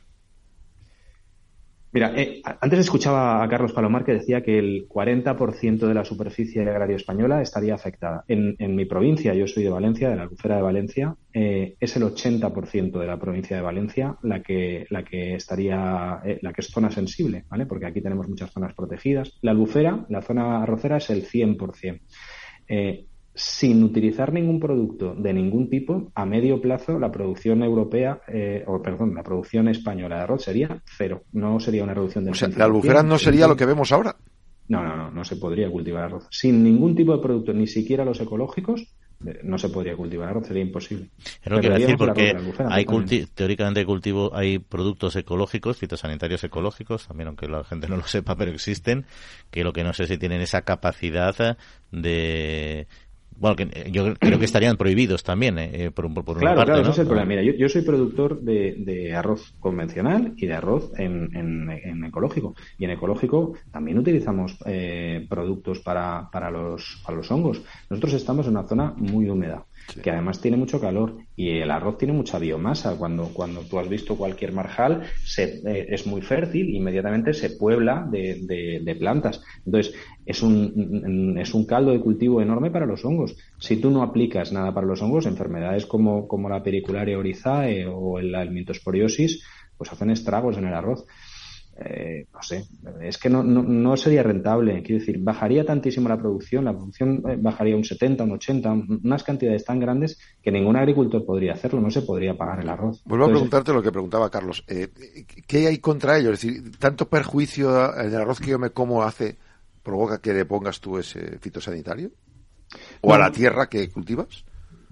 Mira, eh, antes escuchaba a Carlos Palomar que decía que el 40% de la superficie agraria española estaría afectada. En, mi provincia, yo soy de Valencia, de la Albufera de Valencia, eh, es el 80% de la provincia de Valencia la que, la que estaría, eh, la que es zona sensible, ¿vale? Porque aquí tenemos muchas zonas protegidas. La Albufera, la zona arrocera, es el 100% sin utilizar ningún producto de ningún tipo, a medio plazo la producción europea, eh, o perdón, la producción española de arroz sería cero. No sería una reducción del O sea, la albufera no sería lo que vemos ahora. No, no, no, no se podría cultivar arroz. Sin ningún tipo de producto, ni siquiera los ecológicos, eh, no se podría cultivar arroz, sería imposible. Es lo que decir, porque hay teóricamente cultivo, hay productos ecológicos, fitosanitarios ecológicos, también aunque la gente no lo sepa, pero existen, que lo que no sé si tienen esa capacidad de bueno, que eh, yo creo que estarían prohibidos también, eh, eh, por, por claro, una parte. Claro, ¿no? es el problema. Mira, yo, soy productor de, arroz convencional y de arroz en, ecológico. Y en ecológico también utilizamos productos para, para, los, para los hongos. Nosotros estamos en una zona muy húmeda que además tiene mucho calor y el arroz tiene mucha biomasa. Cuando, cuando tú has visto cualquier marjal, se, eh, es muy fértil, inmediatamente se puebla de, de, plantas. Entonces, es un, es un caldo de cultivo enorme para los hongos. Si tú no aplicas nada para los hongos, enfermedades como, como la pericularia orizae o la almintosporiosis, pues hacen estragos en el arroz. Eh, no sé, es que no, no, sería rentable. Quiero decir, bajaría tantísimo la producción, la producción eh, bajaría un 70, un 80, unas cantidades tan grandes que ningún agricultor podría hacerlo, no se podría pagar el arroz. Vuelvo a preguntarte lo que preguntaba Carlos. Eh, ¿Qué hay contra ello? Es decir, ¿tanto perjuicio el arroz que yo me como hace provoca que le pongas tú ese fitosanitario? ¿O a la tierra que cultivas?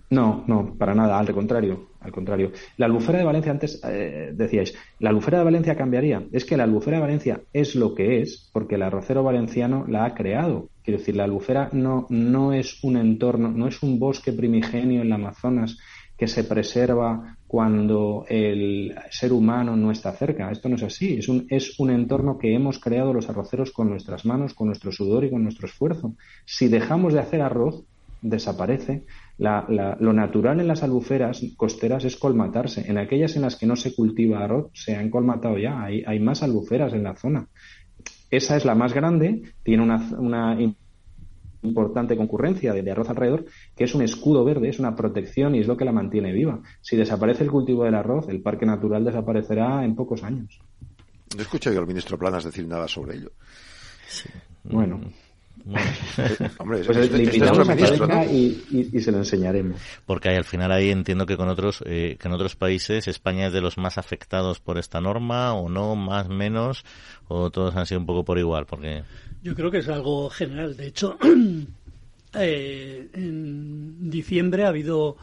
No, no, para nada, al contrario, al contrario. La albufera de Valencia, antes eh, decíais, ¿la albufera de Valencia cambiaría? Es que la albufera de Valencia es lo que es porque el arrocero valenciano la ha creado. Quiero decir, la albufera no, no es un entorno, no es un bosque primigenio en el Amazonas que se preserva cuando el ser humano no está cerca. Esto no es así. Es un, es un entorno que hemos creado los arroceros con nuestras manos, con nuestro sudor y con nuestro esfuerzo. Si dejamos de hacer arroz, desaparece lo natural en las albuferas costeras es colmatarse. En aquellas en las que no se cultiva arroz se han colmatado ya. Hay, hay más albuferas en la zona. Esa es la más grande, tiene una, importante concurrencia de, arroz alrededor, que es un escudo verde, es una protección y es lo que la mantiene viva. Si desaparece el cultivo del arroz, el parque natural desaparecerá en pocos años. No escucho yo al ministro Planas decir nada sobre ello. Bueno. Hombre, pues le invitamos a y, se lo enseñaremos. Porque al final ahí entiendo que con otros eh, que en otros países España es de los más afectados por esta norma o no, más menos, o todos han sido un poco por igual. porque Yo creo que es algo general. De hecho, eh, en diciembre ha habido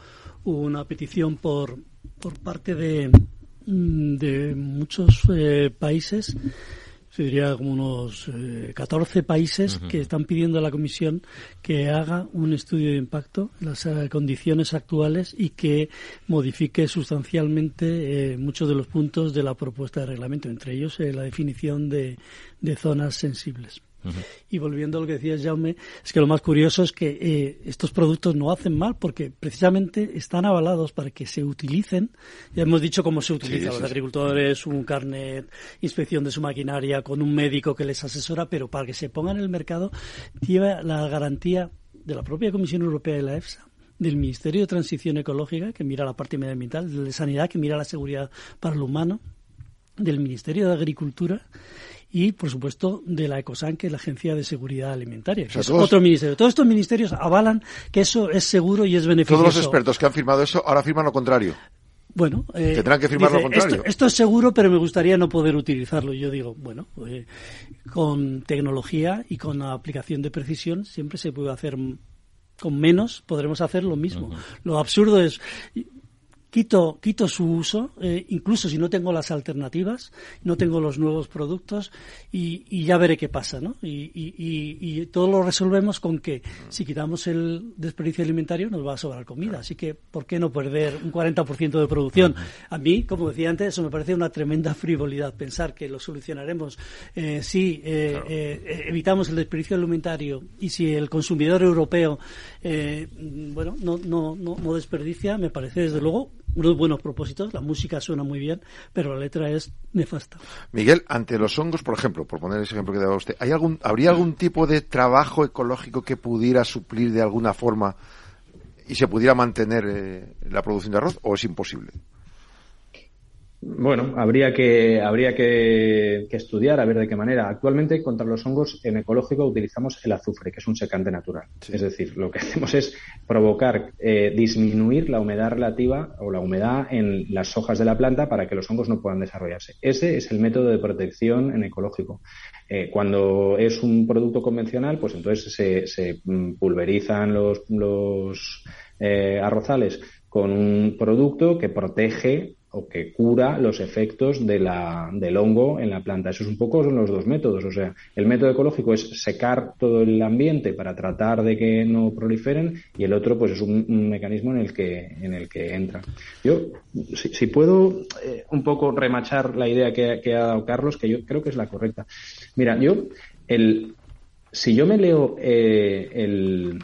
una petición por, por parte de, de muchos eh, países se diría como unos 14 países que están pidiendo a la Comisión que haga un estudio de impacto en las condiciones actuales y que modifique sustancialmente muchos de los puntos de la propuesta de reglamento, entre ellos la definición de zonas sensibles. Y volviendo a lo que decías, Jaume, es que lo más curioso es que eh, estos productos no hacen mal porque precisamente están avalados para que se utilicen. Ya hemos dicho cómo se utiliza. Los agricultores, un carnet, inspección de su maquinaria con un médico que les asesora, pero para que se pongan en el mercado lleva la garantía de la propia Comisión Europea y la EFSA del Ministerio de Transición Ecológica, que mira la parte medioambiental, de Sanidad, que mira la seguridad para el humano, del Ministerio de Agricultura y, por supuesto, de la ECOSAN, que es la Agencia de Seguridad Alimentaria, que es otro ministerio. Todos estos ministerios avalan que eso es seguro y es beneficioso. Todos los expertos que han firmado eso ahora firman lo contrario. Bueno, eh, tendrán que firmar lo contrario. Esto, es seguro, pero me gustaría no poder utilizarlo. Yo digo, bueno, eh, con tecnología y con aplicación de precisión siempre se puede hacer con menos podremos hacer lo mismo. Lo absurdo es quito, quito su uso, eh, incluso si no tengo las alternativas, no tengo los nuevos productos y, ya veré qué pasa, ¿no? Y, y, todo lo resolvemos con que si quitamos el desperdicio alimentario nos va a sobrar comida, así que ¿por qué no perder un 40% de producción? A mí, como decía antes, eso me parece una tremenda frivolidad pensar que lo solucionaremos eh, si eh, eh, evitamos el desperdicio alimentario y si el consumidor europeo, bueno, no, no, no, no desperdicia, me parece desde luego unos buenos propósitos, la música suena muy bien, pero la letra es nefasta. Miguel, ante los hongos, por ejemplo, por poner ese ejemplo que daba usted, ¿hay algún, ¿habría algún tipo de trabajo ecológico que pudiera suplir de alguna forma y se pudiera mantener eh, la producción de arroz o es imposible? Bueno, habría que habría que, estudiar a ver de qué manera. Actualmente contra los hongos en ecológico utilizamos el azufre, que es un secante natural. Es decir, lo que hacemos es provocar eh, disminuir la humedad relativa o la humedad en las hojas de la planta para que los hongos no puedan desarrollarse. Ese es el método de protección en ecológico. Eh, cuando es un producto convencional, pues entonces se, mm, pulverizan los, los eh, arrozales con un producto que protege o que cura los efectos del hongo en la planta. Eso es un poco son los dos métodos. O sea, el método ecológico es secar todo el ambiente para tratar de que no proliferen y el otro pues es un, mecanismo en el que en el que entra. Yo si, puedo eh, un poco remachar la idea que, ha dado Carlos, que yo creo que es la correcta. Mira, yo el si yo me leo eh, el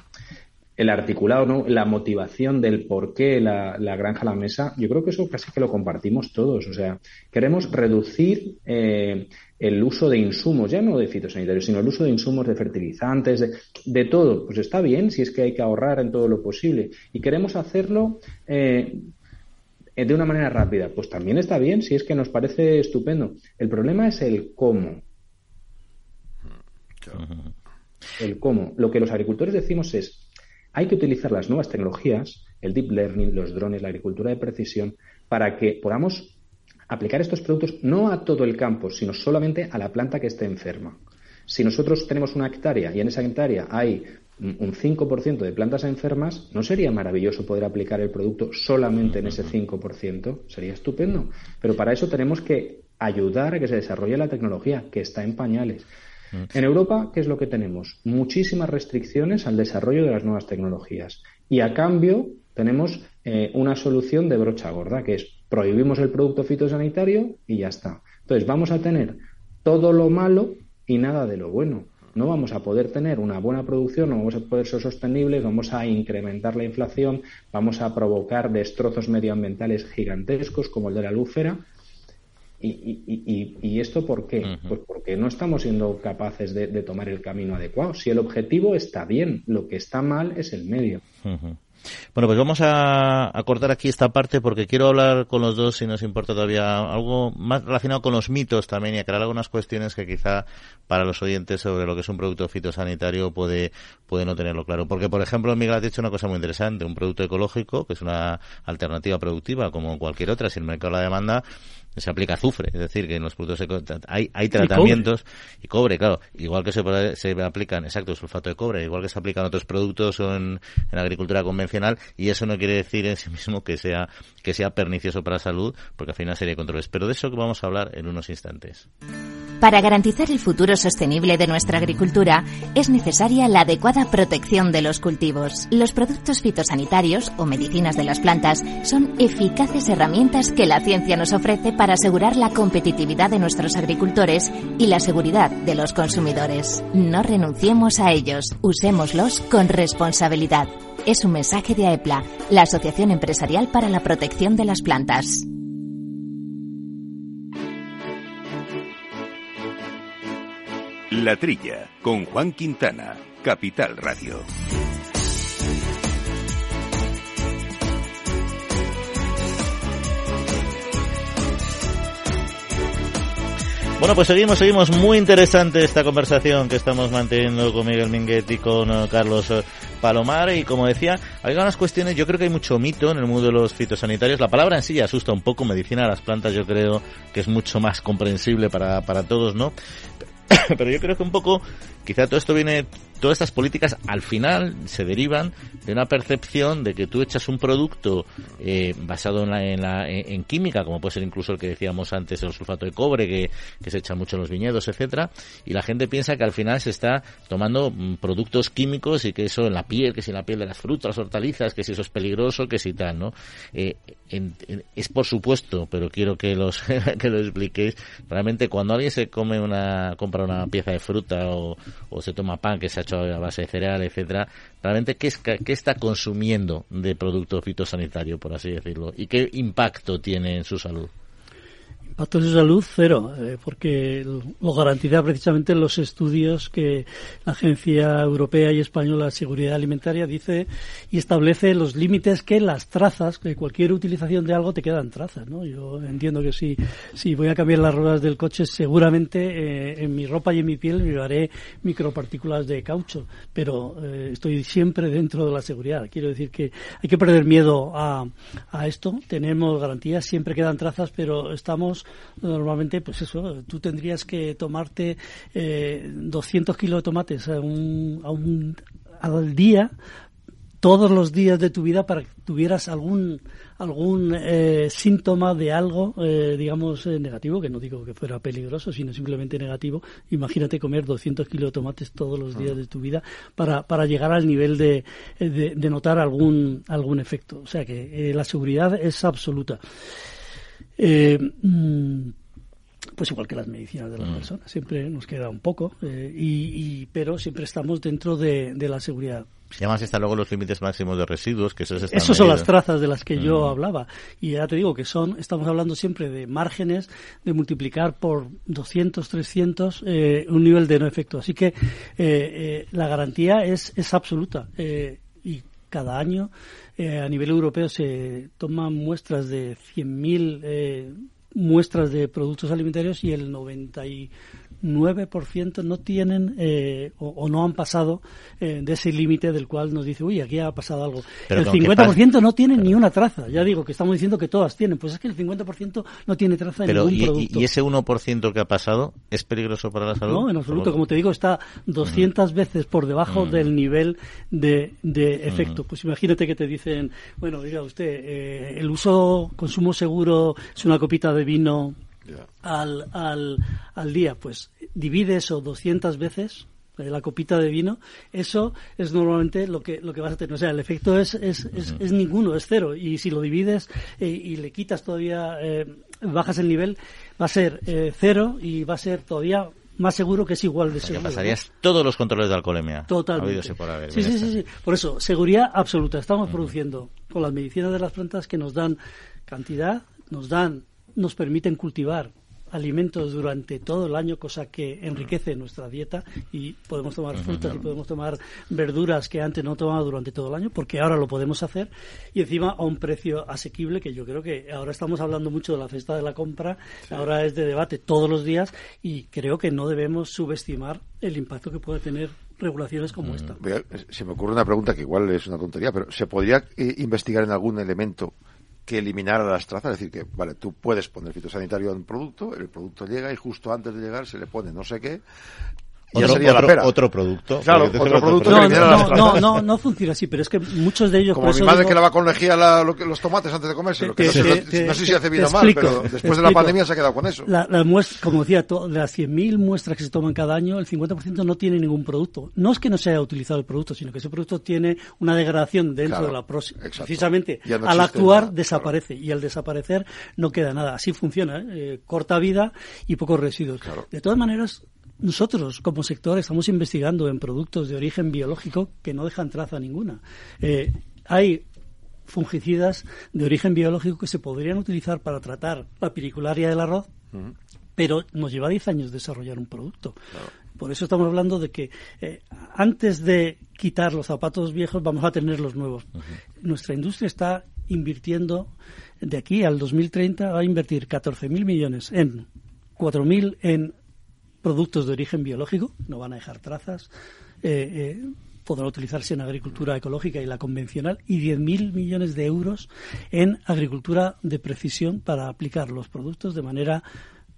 el articulado, ¿no? la motivación del por qué la, granja a la mesa, yo creo que eso casi que lo compartimos todos. O sea, queremos reducir eh, el uso de insumos, ya no de fitosanitarios, sino el uso de insumos de fertilizantes, de, todo. Pues está bien si es que hay que ahorrar en todo lo posible. Y queremos hacerlo eh, de una manera rápida. Pues también está bien si es que nos parece estupendo. El problema es el cómo. El cómo. Lo que los agricultores decimos es, hay que utilizar las nuevas tecnologías, el deep learning, los drones, la agricultura de precisión, para que podamos aplicar estos productos no a todo el campo, sino solamente a la planta que esté enferma. Si nosotros tenemos una hectárea y en esa hectárea hay un 5% de plantas enfermas, ¿no sería maravilloso poder aplicar el producto solamente en ese 5%? Sería estupendo. Pero para eso tenemos que ayudar a que se desarrolle la tecnología, que está en pañales. Mm. En Europa, ¿qué es lo que tenemos? Muchísimas restricciones al desarrollo de las nuevas tecnologías. Y a cambio tenemos eh, una solución de brocha gorda, que es prohibimos el producto fitosanitario y ya está. Entonces vamos a tener todo lo malo y nada de lo bueno. No vamos a poder tener una buena producción, no vamos a poder ser sostenibles, vamos a incrementar la inflación, vamos a provocar destrozos medioambientales gigantescos como el de la lúfera ¿Y, y, esto por qué? Pues porque no estamos siendo capaces de, tomar el camino adecuado. Si el objetivo está bien, lo que está mal es el medio. Bueno, pues vamos a, cortar aquí esta parte porque quiero hablar con los dos, si nos importa todavía, algo más relacionado con los mitos también y aclarar algunas cuestiones que quizá para los oyentes sobre lo que es un producto fitosanitario puede, puede no tenerlo claro. Porque, por ejemplo, Miguel ha dicho una cosa muy interesante, un producto ecológico, que es una alternativa productiva como cualquier otra, si el mercado la demanda, se aplica azufre, es decir, que en los productos hay, hay tratamientos y cobre. claro, igual que se, se aplican, exacto, sulfato de cobre, igual que se aplican otros productos en, en la agricultura convencional y eso no quiere decir en sí mismo que sea que sea pernicioso para la salud, porque al final sería controles. Pero de eso que vamos a hablar en unos instantes. Para garantizar el futuro sostenible de nuestra agricultura, es necesaria la adecuada protección de los cultivos. Los productos fitosanitarios o medicinas de las plantas son eficaces herramientas que la ciencia nos ofrece para asegurar la competitividad de nuestros agricultores y la seguridad de los consumidores. No renunciemos a ellos, usémoslos con responsabilidad. Es un mensaje de AEPLA, la Asociación Empresarial para la Protección de las Plantas. La Trilla, con Juan Quintana, Capital Radio. Bueno, pues seguimos, seguimos. Muy interesante esta conversación que estamos manteniendo con Miguel Minguet y con eh, Carlos eh, Palomar. Y como decía, hay algunas cuestiones, yo creo que hay mucho mito en el mundo de los fitosanitarios. La palabra en sí ya asusta un poco. Medicina de las plantas yo creo que es mucho más comprensible para, para todos, ¿no? Pero yo creo que un poco, quizá todo esto viene, todas estas políticas al final se derivan de una percepción de que tú echas un producto eh, basado en, la, en, la, en, química, como puede ser incluso el que decíamos antes, el sulfato de cobre, que, se echa mucho en los viñedos, etcétera, y la gente piensa que al final se está tomando mm, productos químicos y que eso en la piel, que si en la piel de las frutas, hortalizas, que si eso es peligroso, que si tal, ¿no? Eh, es por supuesto, pero quiero que los que lo expliquéis. Realmente cuando alguien se come una compra una pieza de fruta o, o se toma pan que se ha hecho a base de cereal, etcétera, realmente qué, es, qué está consumiendo de producto fitosanitario, por así decirlo, y qué impacto tiene en su salud. Impacto en su salud cero, eh, porque lo garantiza precisamente los estudios que la Agencia Europea y Española de Seguridad Alimentaria dice y establece los límites que las trazas, que cualquier utilización de algo te quedan trazas, ¿no? Yo entiendo que si, si voy a cambiar las ruedas del coche, seguramente eh, en mi ropa y en mi piel llevaré micropartículas de caucho, pero eh, estoy siempre dentro de la seguridad. Quiero decir que hay que perder miedo a, a esto. Tenemos garantías, siempre quedan trazas, pero estamos normalmente, pues eso, tú tendrías que tomarte eh, 200 kilos de tomates a un, a un, al día, todos los días de tu vida para que tuvieras algún algún eh, síntoma de algo, eh, digamos, eh, negativo, que no digo que fuera peligroso, sino simplemente negativo. Imagínate comer 200 kilos de tomates todos los días de tu vida para, para llegar al nivel de, de, de notar algún, algún efecto. O sea que la seguridad es absoluta. Eh, pues igual que las medicinas de la mm. persona, siempre nos queda un poco, eh, y, y, pero siempre estamos dentro de, de la seguridad. Y además están luego los límites máximos de residuos, que esos están Esas son las trazas de las que mm. yo hablaba. Y ya te digo que son, estamos hablando siempre de márgenes de multiplicar por 200, 300 eh, un nivel de no efecto. Así que eh, eh, la garantía es, es absoluta. y cada año a nivel europeo se toman muestras de 100.000 muestras de productos alimentarios y el 99% no tienen eh, o, o, no han pasado eh, de ese límite del cual nos dice, uy, aquí ha pasado algo. Pero el 50% no tiene ni una traza. Ya digo que estamos diciendo que todas tienen. Pues es que el 50% no tiene traza Pero en ningún y, producto. ¿Y ese 1% que ha pasado es peligroso para la salud? No, en absoluto. Como te digo, está 200 mm. veces por debajo mm. del nivel de, de efecto. Mm. Pues imagínate que te dicen, bueno, diga usted, eh, el uso, consumo seguro es una copita de vino al, al, al día, pues divide eso 200 veces la copita de vino, eso es normalmente lo que, lo que vas a tener. O sea, el efecto es, es, es, es ninguno, es cero. Y si lo divides eh, y le quitas todavía, eh, bajas el nivel, va a ser eh, cero y va a ser todavía más seguro que es igual de o sea, seguro. pasarías ¿no? todos los controles de alcoholemia. Totalmente. Por haber, sí, sí, sí, sí, Por eso, seguridad absoluta. Estamos uh -huh. produciendo con las medicinas de las plantas que nos dan cantidad, nos dan, nos permiten cultivar alimentos durante todo el año, cosa que enriquece nuestra dieta y podemos tomar frutas y podemos tomar verduras que antes no tomaba durante todo el año, porque ahora lo podemos hacer y encima a un precio asequible, que yo creo que ahora estamos hablando mucho de la cesta de la compra, sí. ahora es de debate todos los días y creo que no debemos subestimar el impacto que puede tener regulaciones como mm. esta. Se me ocurre una pregunta que igual es una tontería, pero ¿se podría eh, investigar en algún elemento que eliminara las trazas, es decir, que, vale, tú puedes poner fitosanitario a un producto, el producto llega y justo antes de llegar se le pone no sé qué, ya otro, sería otro- la pera. otro producto. Claro, otro solo- producto No, que no, no, no, no, no funciona así, pero es que muchos de ellos... Como por mi eso madre digo- que lava con lejía la- lo los tomates antes de comerse. lo que no, Te- sé, te- no- te- no sé si te- hace bien te o mal, explico, pero te después de la explico. pandemia se ha quedado con eso. La, la muestra, como decía, to- de las 100.000 muestras que se toman cada año, el 50% no tiene ningún producto. No es que no se haya utilizado el producto, sino que ese producto tiene una degradación dentro Claro, de la próxima. exacto. Precisamente, Ya no al actuar nada, desaparece y al desaparecer no queda nada. Así funciona, ¿eh? Eh, corta vida y pocos residuos. Claro. De todas maneras, nosotros como sector estamos investigando en productos de origen biológico que no dejan traza ninguna. Eh, hay fungicidas de origen biológico que se podrían utilizar para tratar la piricularia del arroz, pero nos lleva 10 años desarrollar un producto. Por eso estamos hablando de que eh, antes de quitar los zapatos viejos vamos a tener los nuevos. Nuestra industria está invirtiendo de aquí al 2030 va a invertir 14.000 millones en 4.000 en productos de origen biológico, no van a dejar trazas, eh, eh, podrán utilizarse en agricultura ecológica y la convencional, y 10.000 millones de euros en agricultura de precisión para aplicar los productos de manera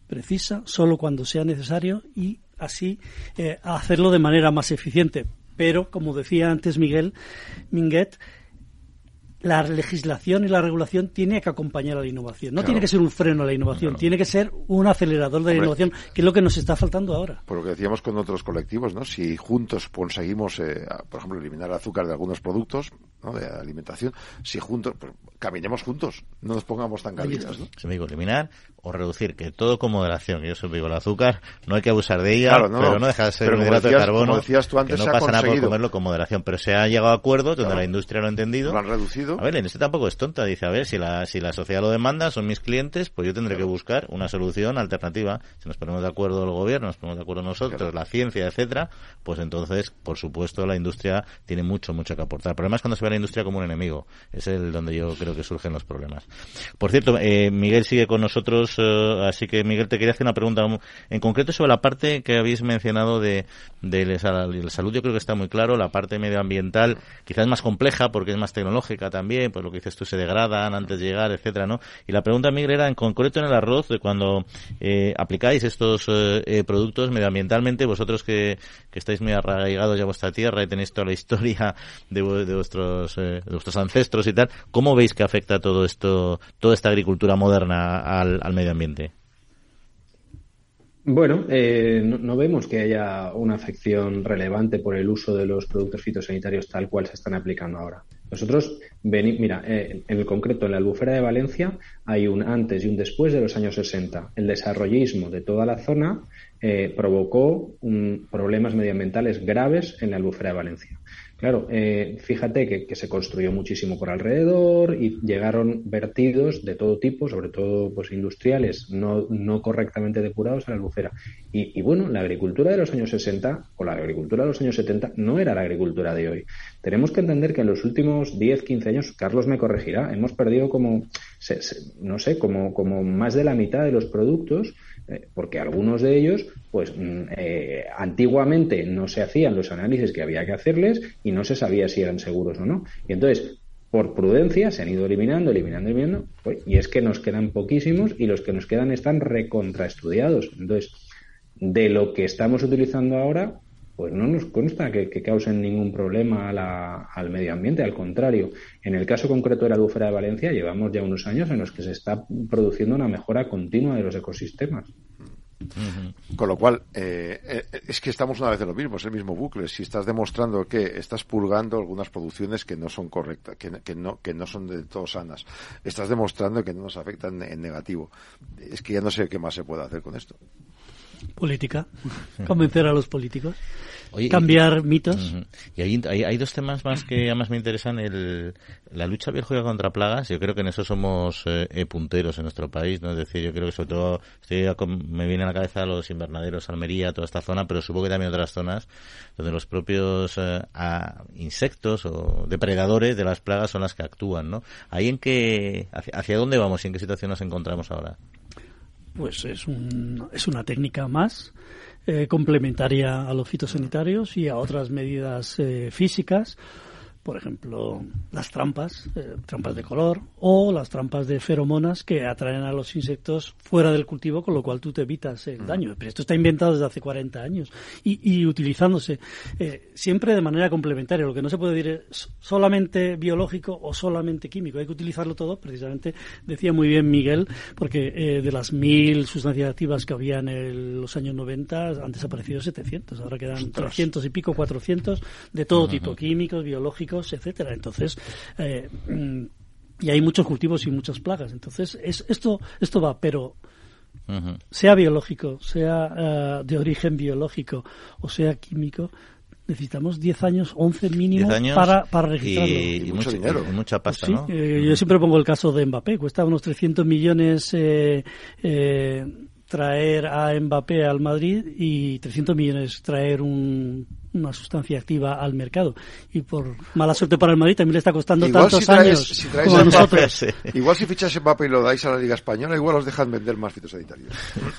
precisa, solo cuando sea necesario y así eh, hacerlo de manera más eficiente. Pero, como decía antes Miguel Minguet, la legislación y la regulación tiene que acompañar a la innovación. No Claro. tiene que ser un freno a la innovación, tiene que ser un acelerador de la innovación, que es lo que nos está faltando ahora. Por lo que decíamos con otros colectivos, ¿no? Si juntos conseguimos, eh, por ejemplo, eliminar el azúcar de algunos productos, ¿no? De alimentación, si juntos, pues, caminemos juntos, no nos pongamos tan gallinas, ¿no? Se me digo, eliminar o reducir, que todo con moderación. Yo siempre digo, el azúcar no hay que abusar de ella, Claro, no, pero no. deja de ser Pero un hidrato de carbono. como decías tú antes, que se no ha pasa nada por comerlo con moderación, pero se ha llegado a acuerdos donde Claro. la industria lo ha entendido. Lo han reducido. A ver, en este tampoco es tonta. Dice, a ver, si la, si la sociedad lo demanda, son mis clientes, pues yo tendré que buscar una solución alternativa. Si nos ponemos de acuerdo el gobierno, nos ponemos de acuerdo nosotros, Claro. la ciencia, etcétera, pues entonces, por supuesto, la industria tiene mucho, mucho que aportar. El problema es cuando se ve a la industria como un enemigo. Es el donde yo creo que surgen los problemas. Por cierto, eh, Miguel sigue con nosotros, eh, así que Miguel, te quería hacer una pregunta um, en concreto sobre la parte que habéis mencionado de, de la sal- la salud. Yo creo que está muy claro. La parte medioambiental quizás más compleja porque es más tecnológica también, pues lo que dices tú se degradan antes de llegar, etcétera, ¿no? Y la pregunta, Miguel, era en concreto en el arroz, de cuando eh, aplicáis estos eh, eh, productos medioambientalmente, vosotros que, que estáis muy arraigados ya a vuestra tierra y tenéis toda la historia de, de vuestros eh, ancestros y tal, ¿cómo veis que afecta todo esto, toda esta agricultura moderna al, medio ambiente? Bueno, eh, no, no vemos que haya una afección relevante por el uso de los productos fitosanitarios tal cual se están aplicando ahora. Nosotros, veni- mira, eh, en el concreto, en la albufera de Valencia hay un antes y un después de los años 60. El desarrollismo de toda la zona eh, provocó un- problemas medioambientales graves en la albufera de Valencia. Claro, eh, fíjate que, se construyó muchísimo por alrededor y llegaron vertidos de todo tipo, sobre todo pues industriales, no, no correctamente depurados a la albufera. Y, y bueno, la agricultura de los años 60 o la agricultura de los años 70 no era la agricultura de hoy. Tenemos que entender que en los últimos 10, 15 años, Carlos me corregirá, hemos perdido como, se- se- no sé, como, como más de la mitad de los productos porque algunos de ellos, pues mm, eh, antiguamente no se hacían los análisis que había que hacerles y no se sabía si eran seguros o no. Y entonces, por prudencia, se han ido eliminando, eliminando, eliminando, pues, y es que nos quedan poquísimos y los que nos quedan están recontraestudiados. Entonces, de lo que estamos utilizando ahora, pues no nos consta que, que causen ningún problema a la- al medio ambiente, al contrario. En el caso concreto de la albufera de Valencia, llevamos ya unos años en los que se está produciendo una mejora continua de los ecosistemas. Con lo cual, eh, eh, es que estamos una vez en lo mismo, es el mismo bucle. Si estás demostrando que estás purgando algunas producciones que no son correctas, que, que no, que no son del todo sanas, estás demostrando que no nos afectan en negativo. Es que ya no sé qué más se puede hacer con esto. Política, convencer a los políticos, Oye, y- cambiar mitos. Y hay, hay, hay dos temas más que además me interesan. El, la lucha biológica contra plagas, yo creo que en eso somos eh, eh, punteros en nuestro país, ¿no? Es decir, yo creo que sobre todo, estoy me viene a la cabeza los invernaderos, Almería, toda esta zona, pero supongo que también otras zonas donde los propios eh, a- insectos o depredadores de las plagas son las que actúan, ¿no? Ahí en qué, hacia, hacia dónde vamos y en qué situación nos encontramos ahora. Pues es, un- es una técnica más eh, complementaria a los fitosanitarios y a otras medidas eh, físicas, por ejemplo, las trampas, eh, trampas de color, o las trampas de feromonas que atraen a los insectos fuera del cultivo, con lo cual tú te evitas el daño. Pero esto está inventado desde hace 40 años y, y utilizándose eh, siempre de manera complementaria. Lo que no se puede decir es solamente biológico o solamente químico. Hay que utilizarlo todo, precisamente, decía muy bien Miguel, porque eh, de las mil sustancias activas que había en los años 90 han desaparecido 700. Ahora quedan 300 y pico, 400 de todo tipo, químicos, biológicos etcétera. Entonces, eh, mm, y hay muchos cultivos y muchas plagas. Entonces, es, esto, esto va, pero sea biológico, sea eh, de origen biológico o sea químico, necesitamos 10 años, 11 mínimo para, para registrarlo. Y, mucho dinero. Y mucha pasta, ¿no? Eh, yo siempre pongo el caso de Mbappé, cuesta unos 300 millones eh, traer a Mbappé al Madrid y 300 millones traer una sustancia activa al mercado. Y por mala suerte para el Madrid también le está costando tantos años como a nosotros. Igual si fichas Mbappé y lo dais a la Liga Española, igual os dejan vender más fitosanitarios.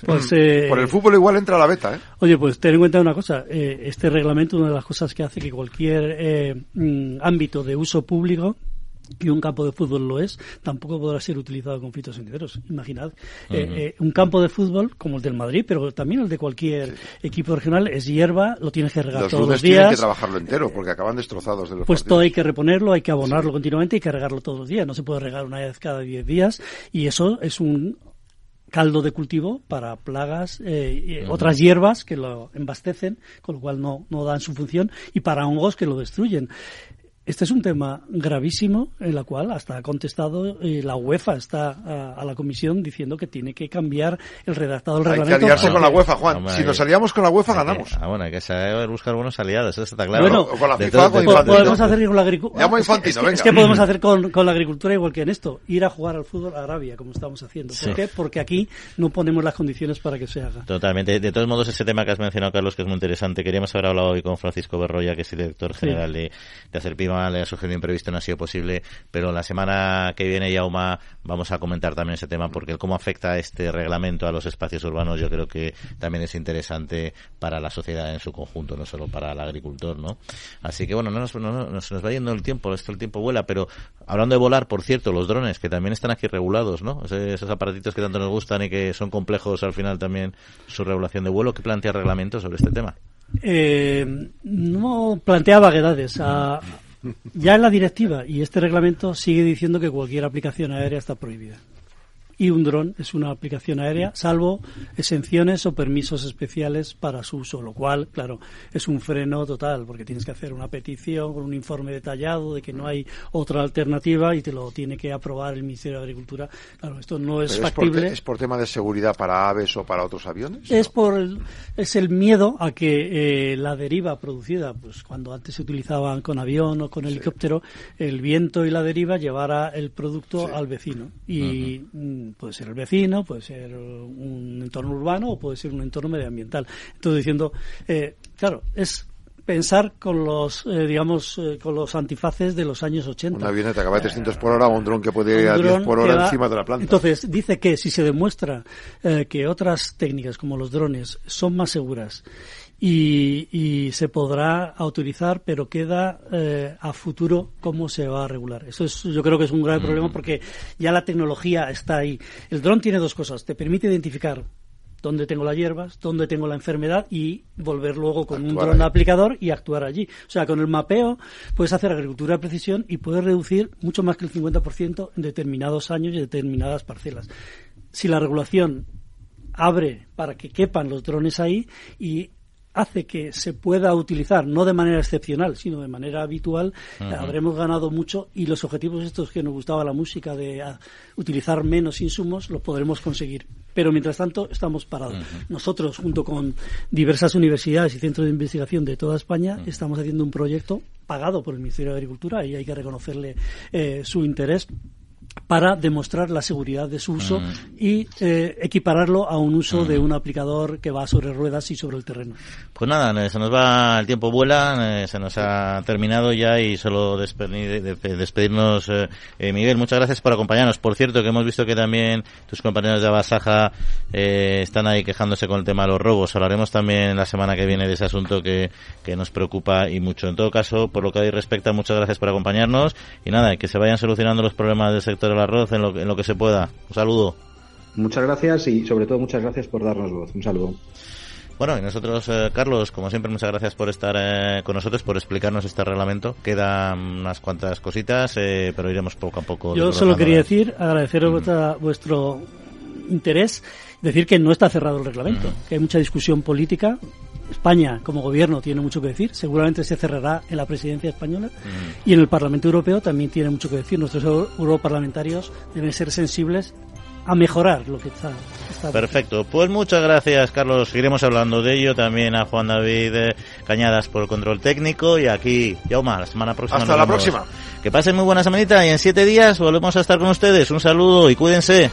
Pues, eh, por el fútbol igual entra a la beta, ¿eh? Oye, pues ten en cuenta una cosa. Eh, este reglamento, una de las cosas que hace que cualquier eh, mm, ámbito de uso público y un campo de fútbol lo es, tampoco podrá ser utilizado con fitosanitarios. Imaginad, eh, eh, un campo de fútbol como el del Madrid, pero también el de cualquier equipo regional, es hierba, lo tienes que regar todos los días. tienen que trabajarlo entero, porque acaban destrozados de los Pues todo hay que reponerlo, hay que abonarlo continuamente, hay que regarlo todos los días. No se puede regar una vez cada 10 días, y eso es un caldo de cultivo para plagas, eh, otras hierbas que lo embastecen, con lo cual no, no dan su función, y para hongos que lo destruyen. Este es un tema gravísimo en la cual hasta ha contestado eh, la UEFA está a, la comisión diciendo que tiene que cambiar el redactado del reglamento. Hay que aliarse con la UEFA, Juan. si nos aliamos con la UEFA ganamos. ah, bueno, hay que saber buscar buenos aliados, eso está claro. Bueno, con la FIFA, con podemos hacer con la agricultura. Es, es, que podemos hacer con, con, la agricultura igual que en esto, ir a jugar al fútbol a Arabia, como estamos haciendo. ¿Por qué? Porque aquí no ponemos las condiciones para que se haga. Totalmente. De todos modos, ese tema que has mencionado, Carlos, que es muy interesante, queríamos haber hablado hoy con Francisco Berroya, que es el director general de, de Acerpima, le ha sugerido previsto no ha sido posible, pero la semana que viene, Yauma, vamos a comentar también ese tema porque cómo afecta este reglamento a los espacios urbanos yo creo que también es interesante para la sociedad en su conjunto, no solo para el agricultor, ¿no? Así que bueno, no nos, no, nos va yendo el tiempo, esto el tiempo vuela, pero hablando de volar, por cierto, los drones, que también están aquí regulados, ¿no? Esos aparatitos que tanto nos gustan y que son complejos al final también su regulación de vuelo, ¿qué plantea el reglamento sobre este tema? Eh, no plantea vaguedades. A, ya en la directiva y este reglamento sigue diciendo que cualquier aplicación aérea está prohibida y un dron es una aplicación aérea, salvo exenciones o permisos especiales para su uso, lo cual, claro, es un freno total, porque tienes que hacer una petición con un informe detallado de que no hay otra alternativa y te lo tiene que aprobar el Ministerio de Agricultura. Claro, esto no es factible. ¿Es por, tema de seguridad para aves o para otros aviones? Es por el, es el miedo a que eh, la deriva producida, pues cuando antes se utilizaban con avión o con helicóptero, el viento y la deriva llevara el producto al vecino y puede ser el vecino, puede ser un entorno urbano o puede ser un entorno medioambiental. Entonces diciendo, eh, claro, es pensar con los, eh, digamos, eh, con los antifaces de los años 80. Una avioneta que va a 300 por hora o un dron que puede ir a 10 por hora encima de la planta. Entonces, dice que si se demuestra que otras técnicas como los drones son más seguras y, se podrá autorizar, pero queda eh, a futuro cómo se va a regular. Eso es, yo creo que es un grave problema porque ya la tecnología está ahí. El dron tiene dos cosas. Te permite identificar dónde tengo las hierbas, dónde tengo la enfermedad y volver luego con un dron aplicador y actuar allí. O sea, con el mapeo puedes hacer agricultura de precisión y puedes reducir mucho más que el 50% en determinados años y determinadas parcelas. Si la regulación abre para que quepan los drones ahí y hace que se pueda utilizar, no de manera excepcional, sino de manera habitual, habremos ganado mucho y los objetivos estos que nos gustaba la música de ah, utilizar menos insumos los podremos conseguir. Pero mientras tanto estamos parados. Nosotros, junto con diversas universidades y centros de investigación de toda España, estamos haciendo un proyecto pagado por el Ministerio de Agricultura y hay que reconocerle eh, su interés para demostrar la seguridad de su uso y eh, equipararlo a un uso de un aplicador que va sobre ruedas y sobre el terreno. Pues nada, se nos va, el tiempo vuela, se nos ha terminado ya y solo despedirnos, Miguel, muchas gracias por acompañarnos. Por cierto, que hemos visto que también tus compañeros de Abasaja están ahí quejándose con el tema de los robos. Hablaremos también la semana que viene de ese asunto que, que nos preocupa y mucho. En todo caso, por lo que ahí respecta, muchas gracias por acompañarnos y nada, que se vayan solucionando los problemas del sector del arroz en lo, en lo que se pueda. Un saludo. Muchas gracias y sobre todo muchas gracias por darnos voz. Un saludo. Bueno, y nosotros, eh, Carlos, como siempre, muchas gracias por estar eh, con nosotros, por explicarnos este reglamento. Quedan unas cuantas cositas, eh, pero iremos poco a poco. Yo solo quería decir, agradeceros vuestro interés, decir que no está cerrado el reglamento, que hay mucha discusión política. España, como gobierno, tiene mucho que decir. Seguramente se cerrará en la presidencia española. Y en el Parlamento Europeo también tiene mucho que decir. Nuestros europarlamentarios deben ser sensibles a mejorar lo que está, Perfecto. Pues muchas gracias, Carlos. Seguiremos hablando de ello. También a Juan David eh, Cañadas por el control técnico. Y aquí, Yauma, la semana próxima. Hasta la próxima. Que pasen muy buena semanita y en siete días volvemos a estar con ustedes. Un saludo y cuídense.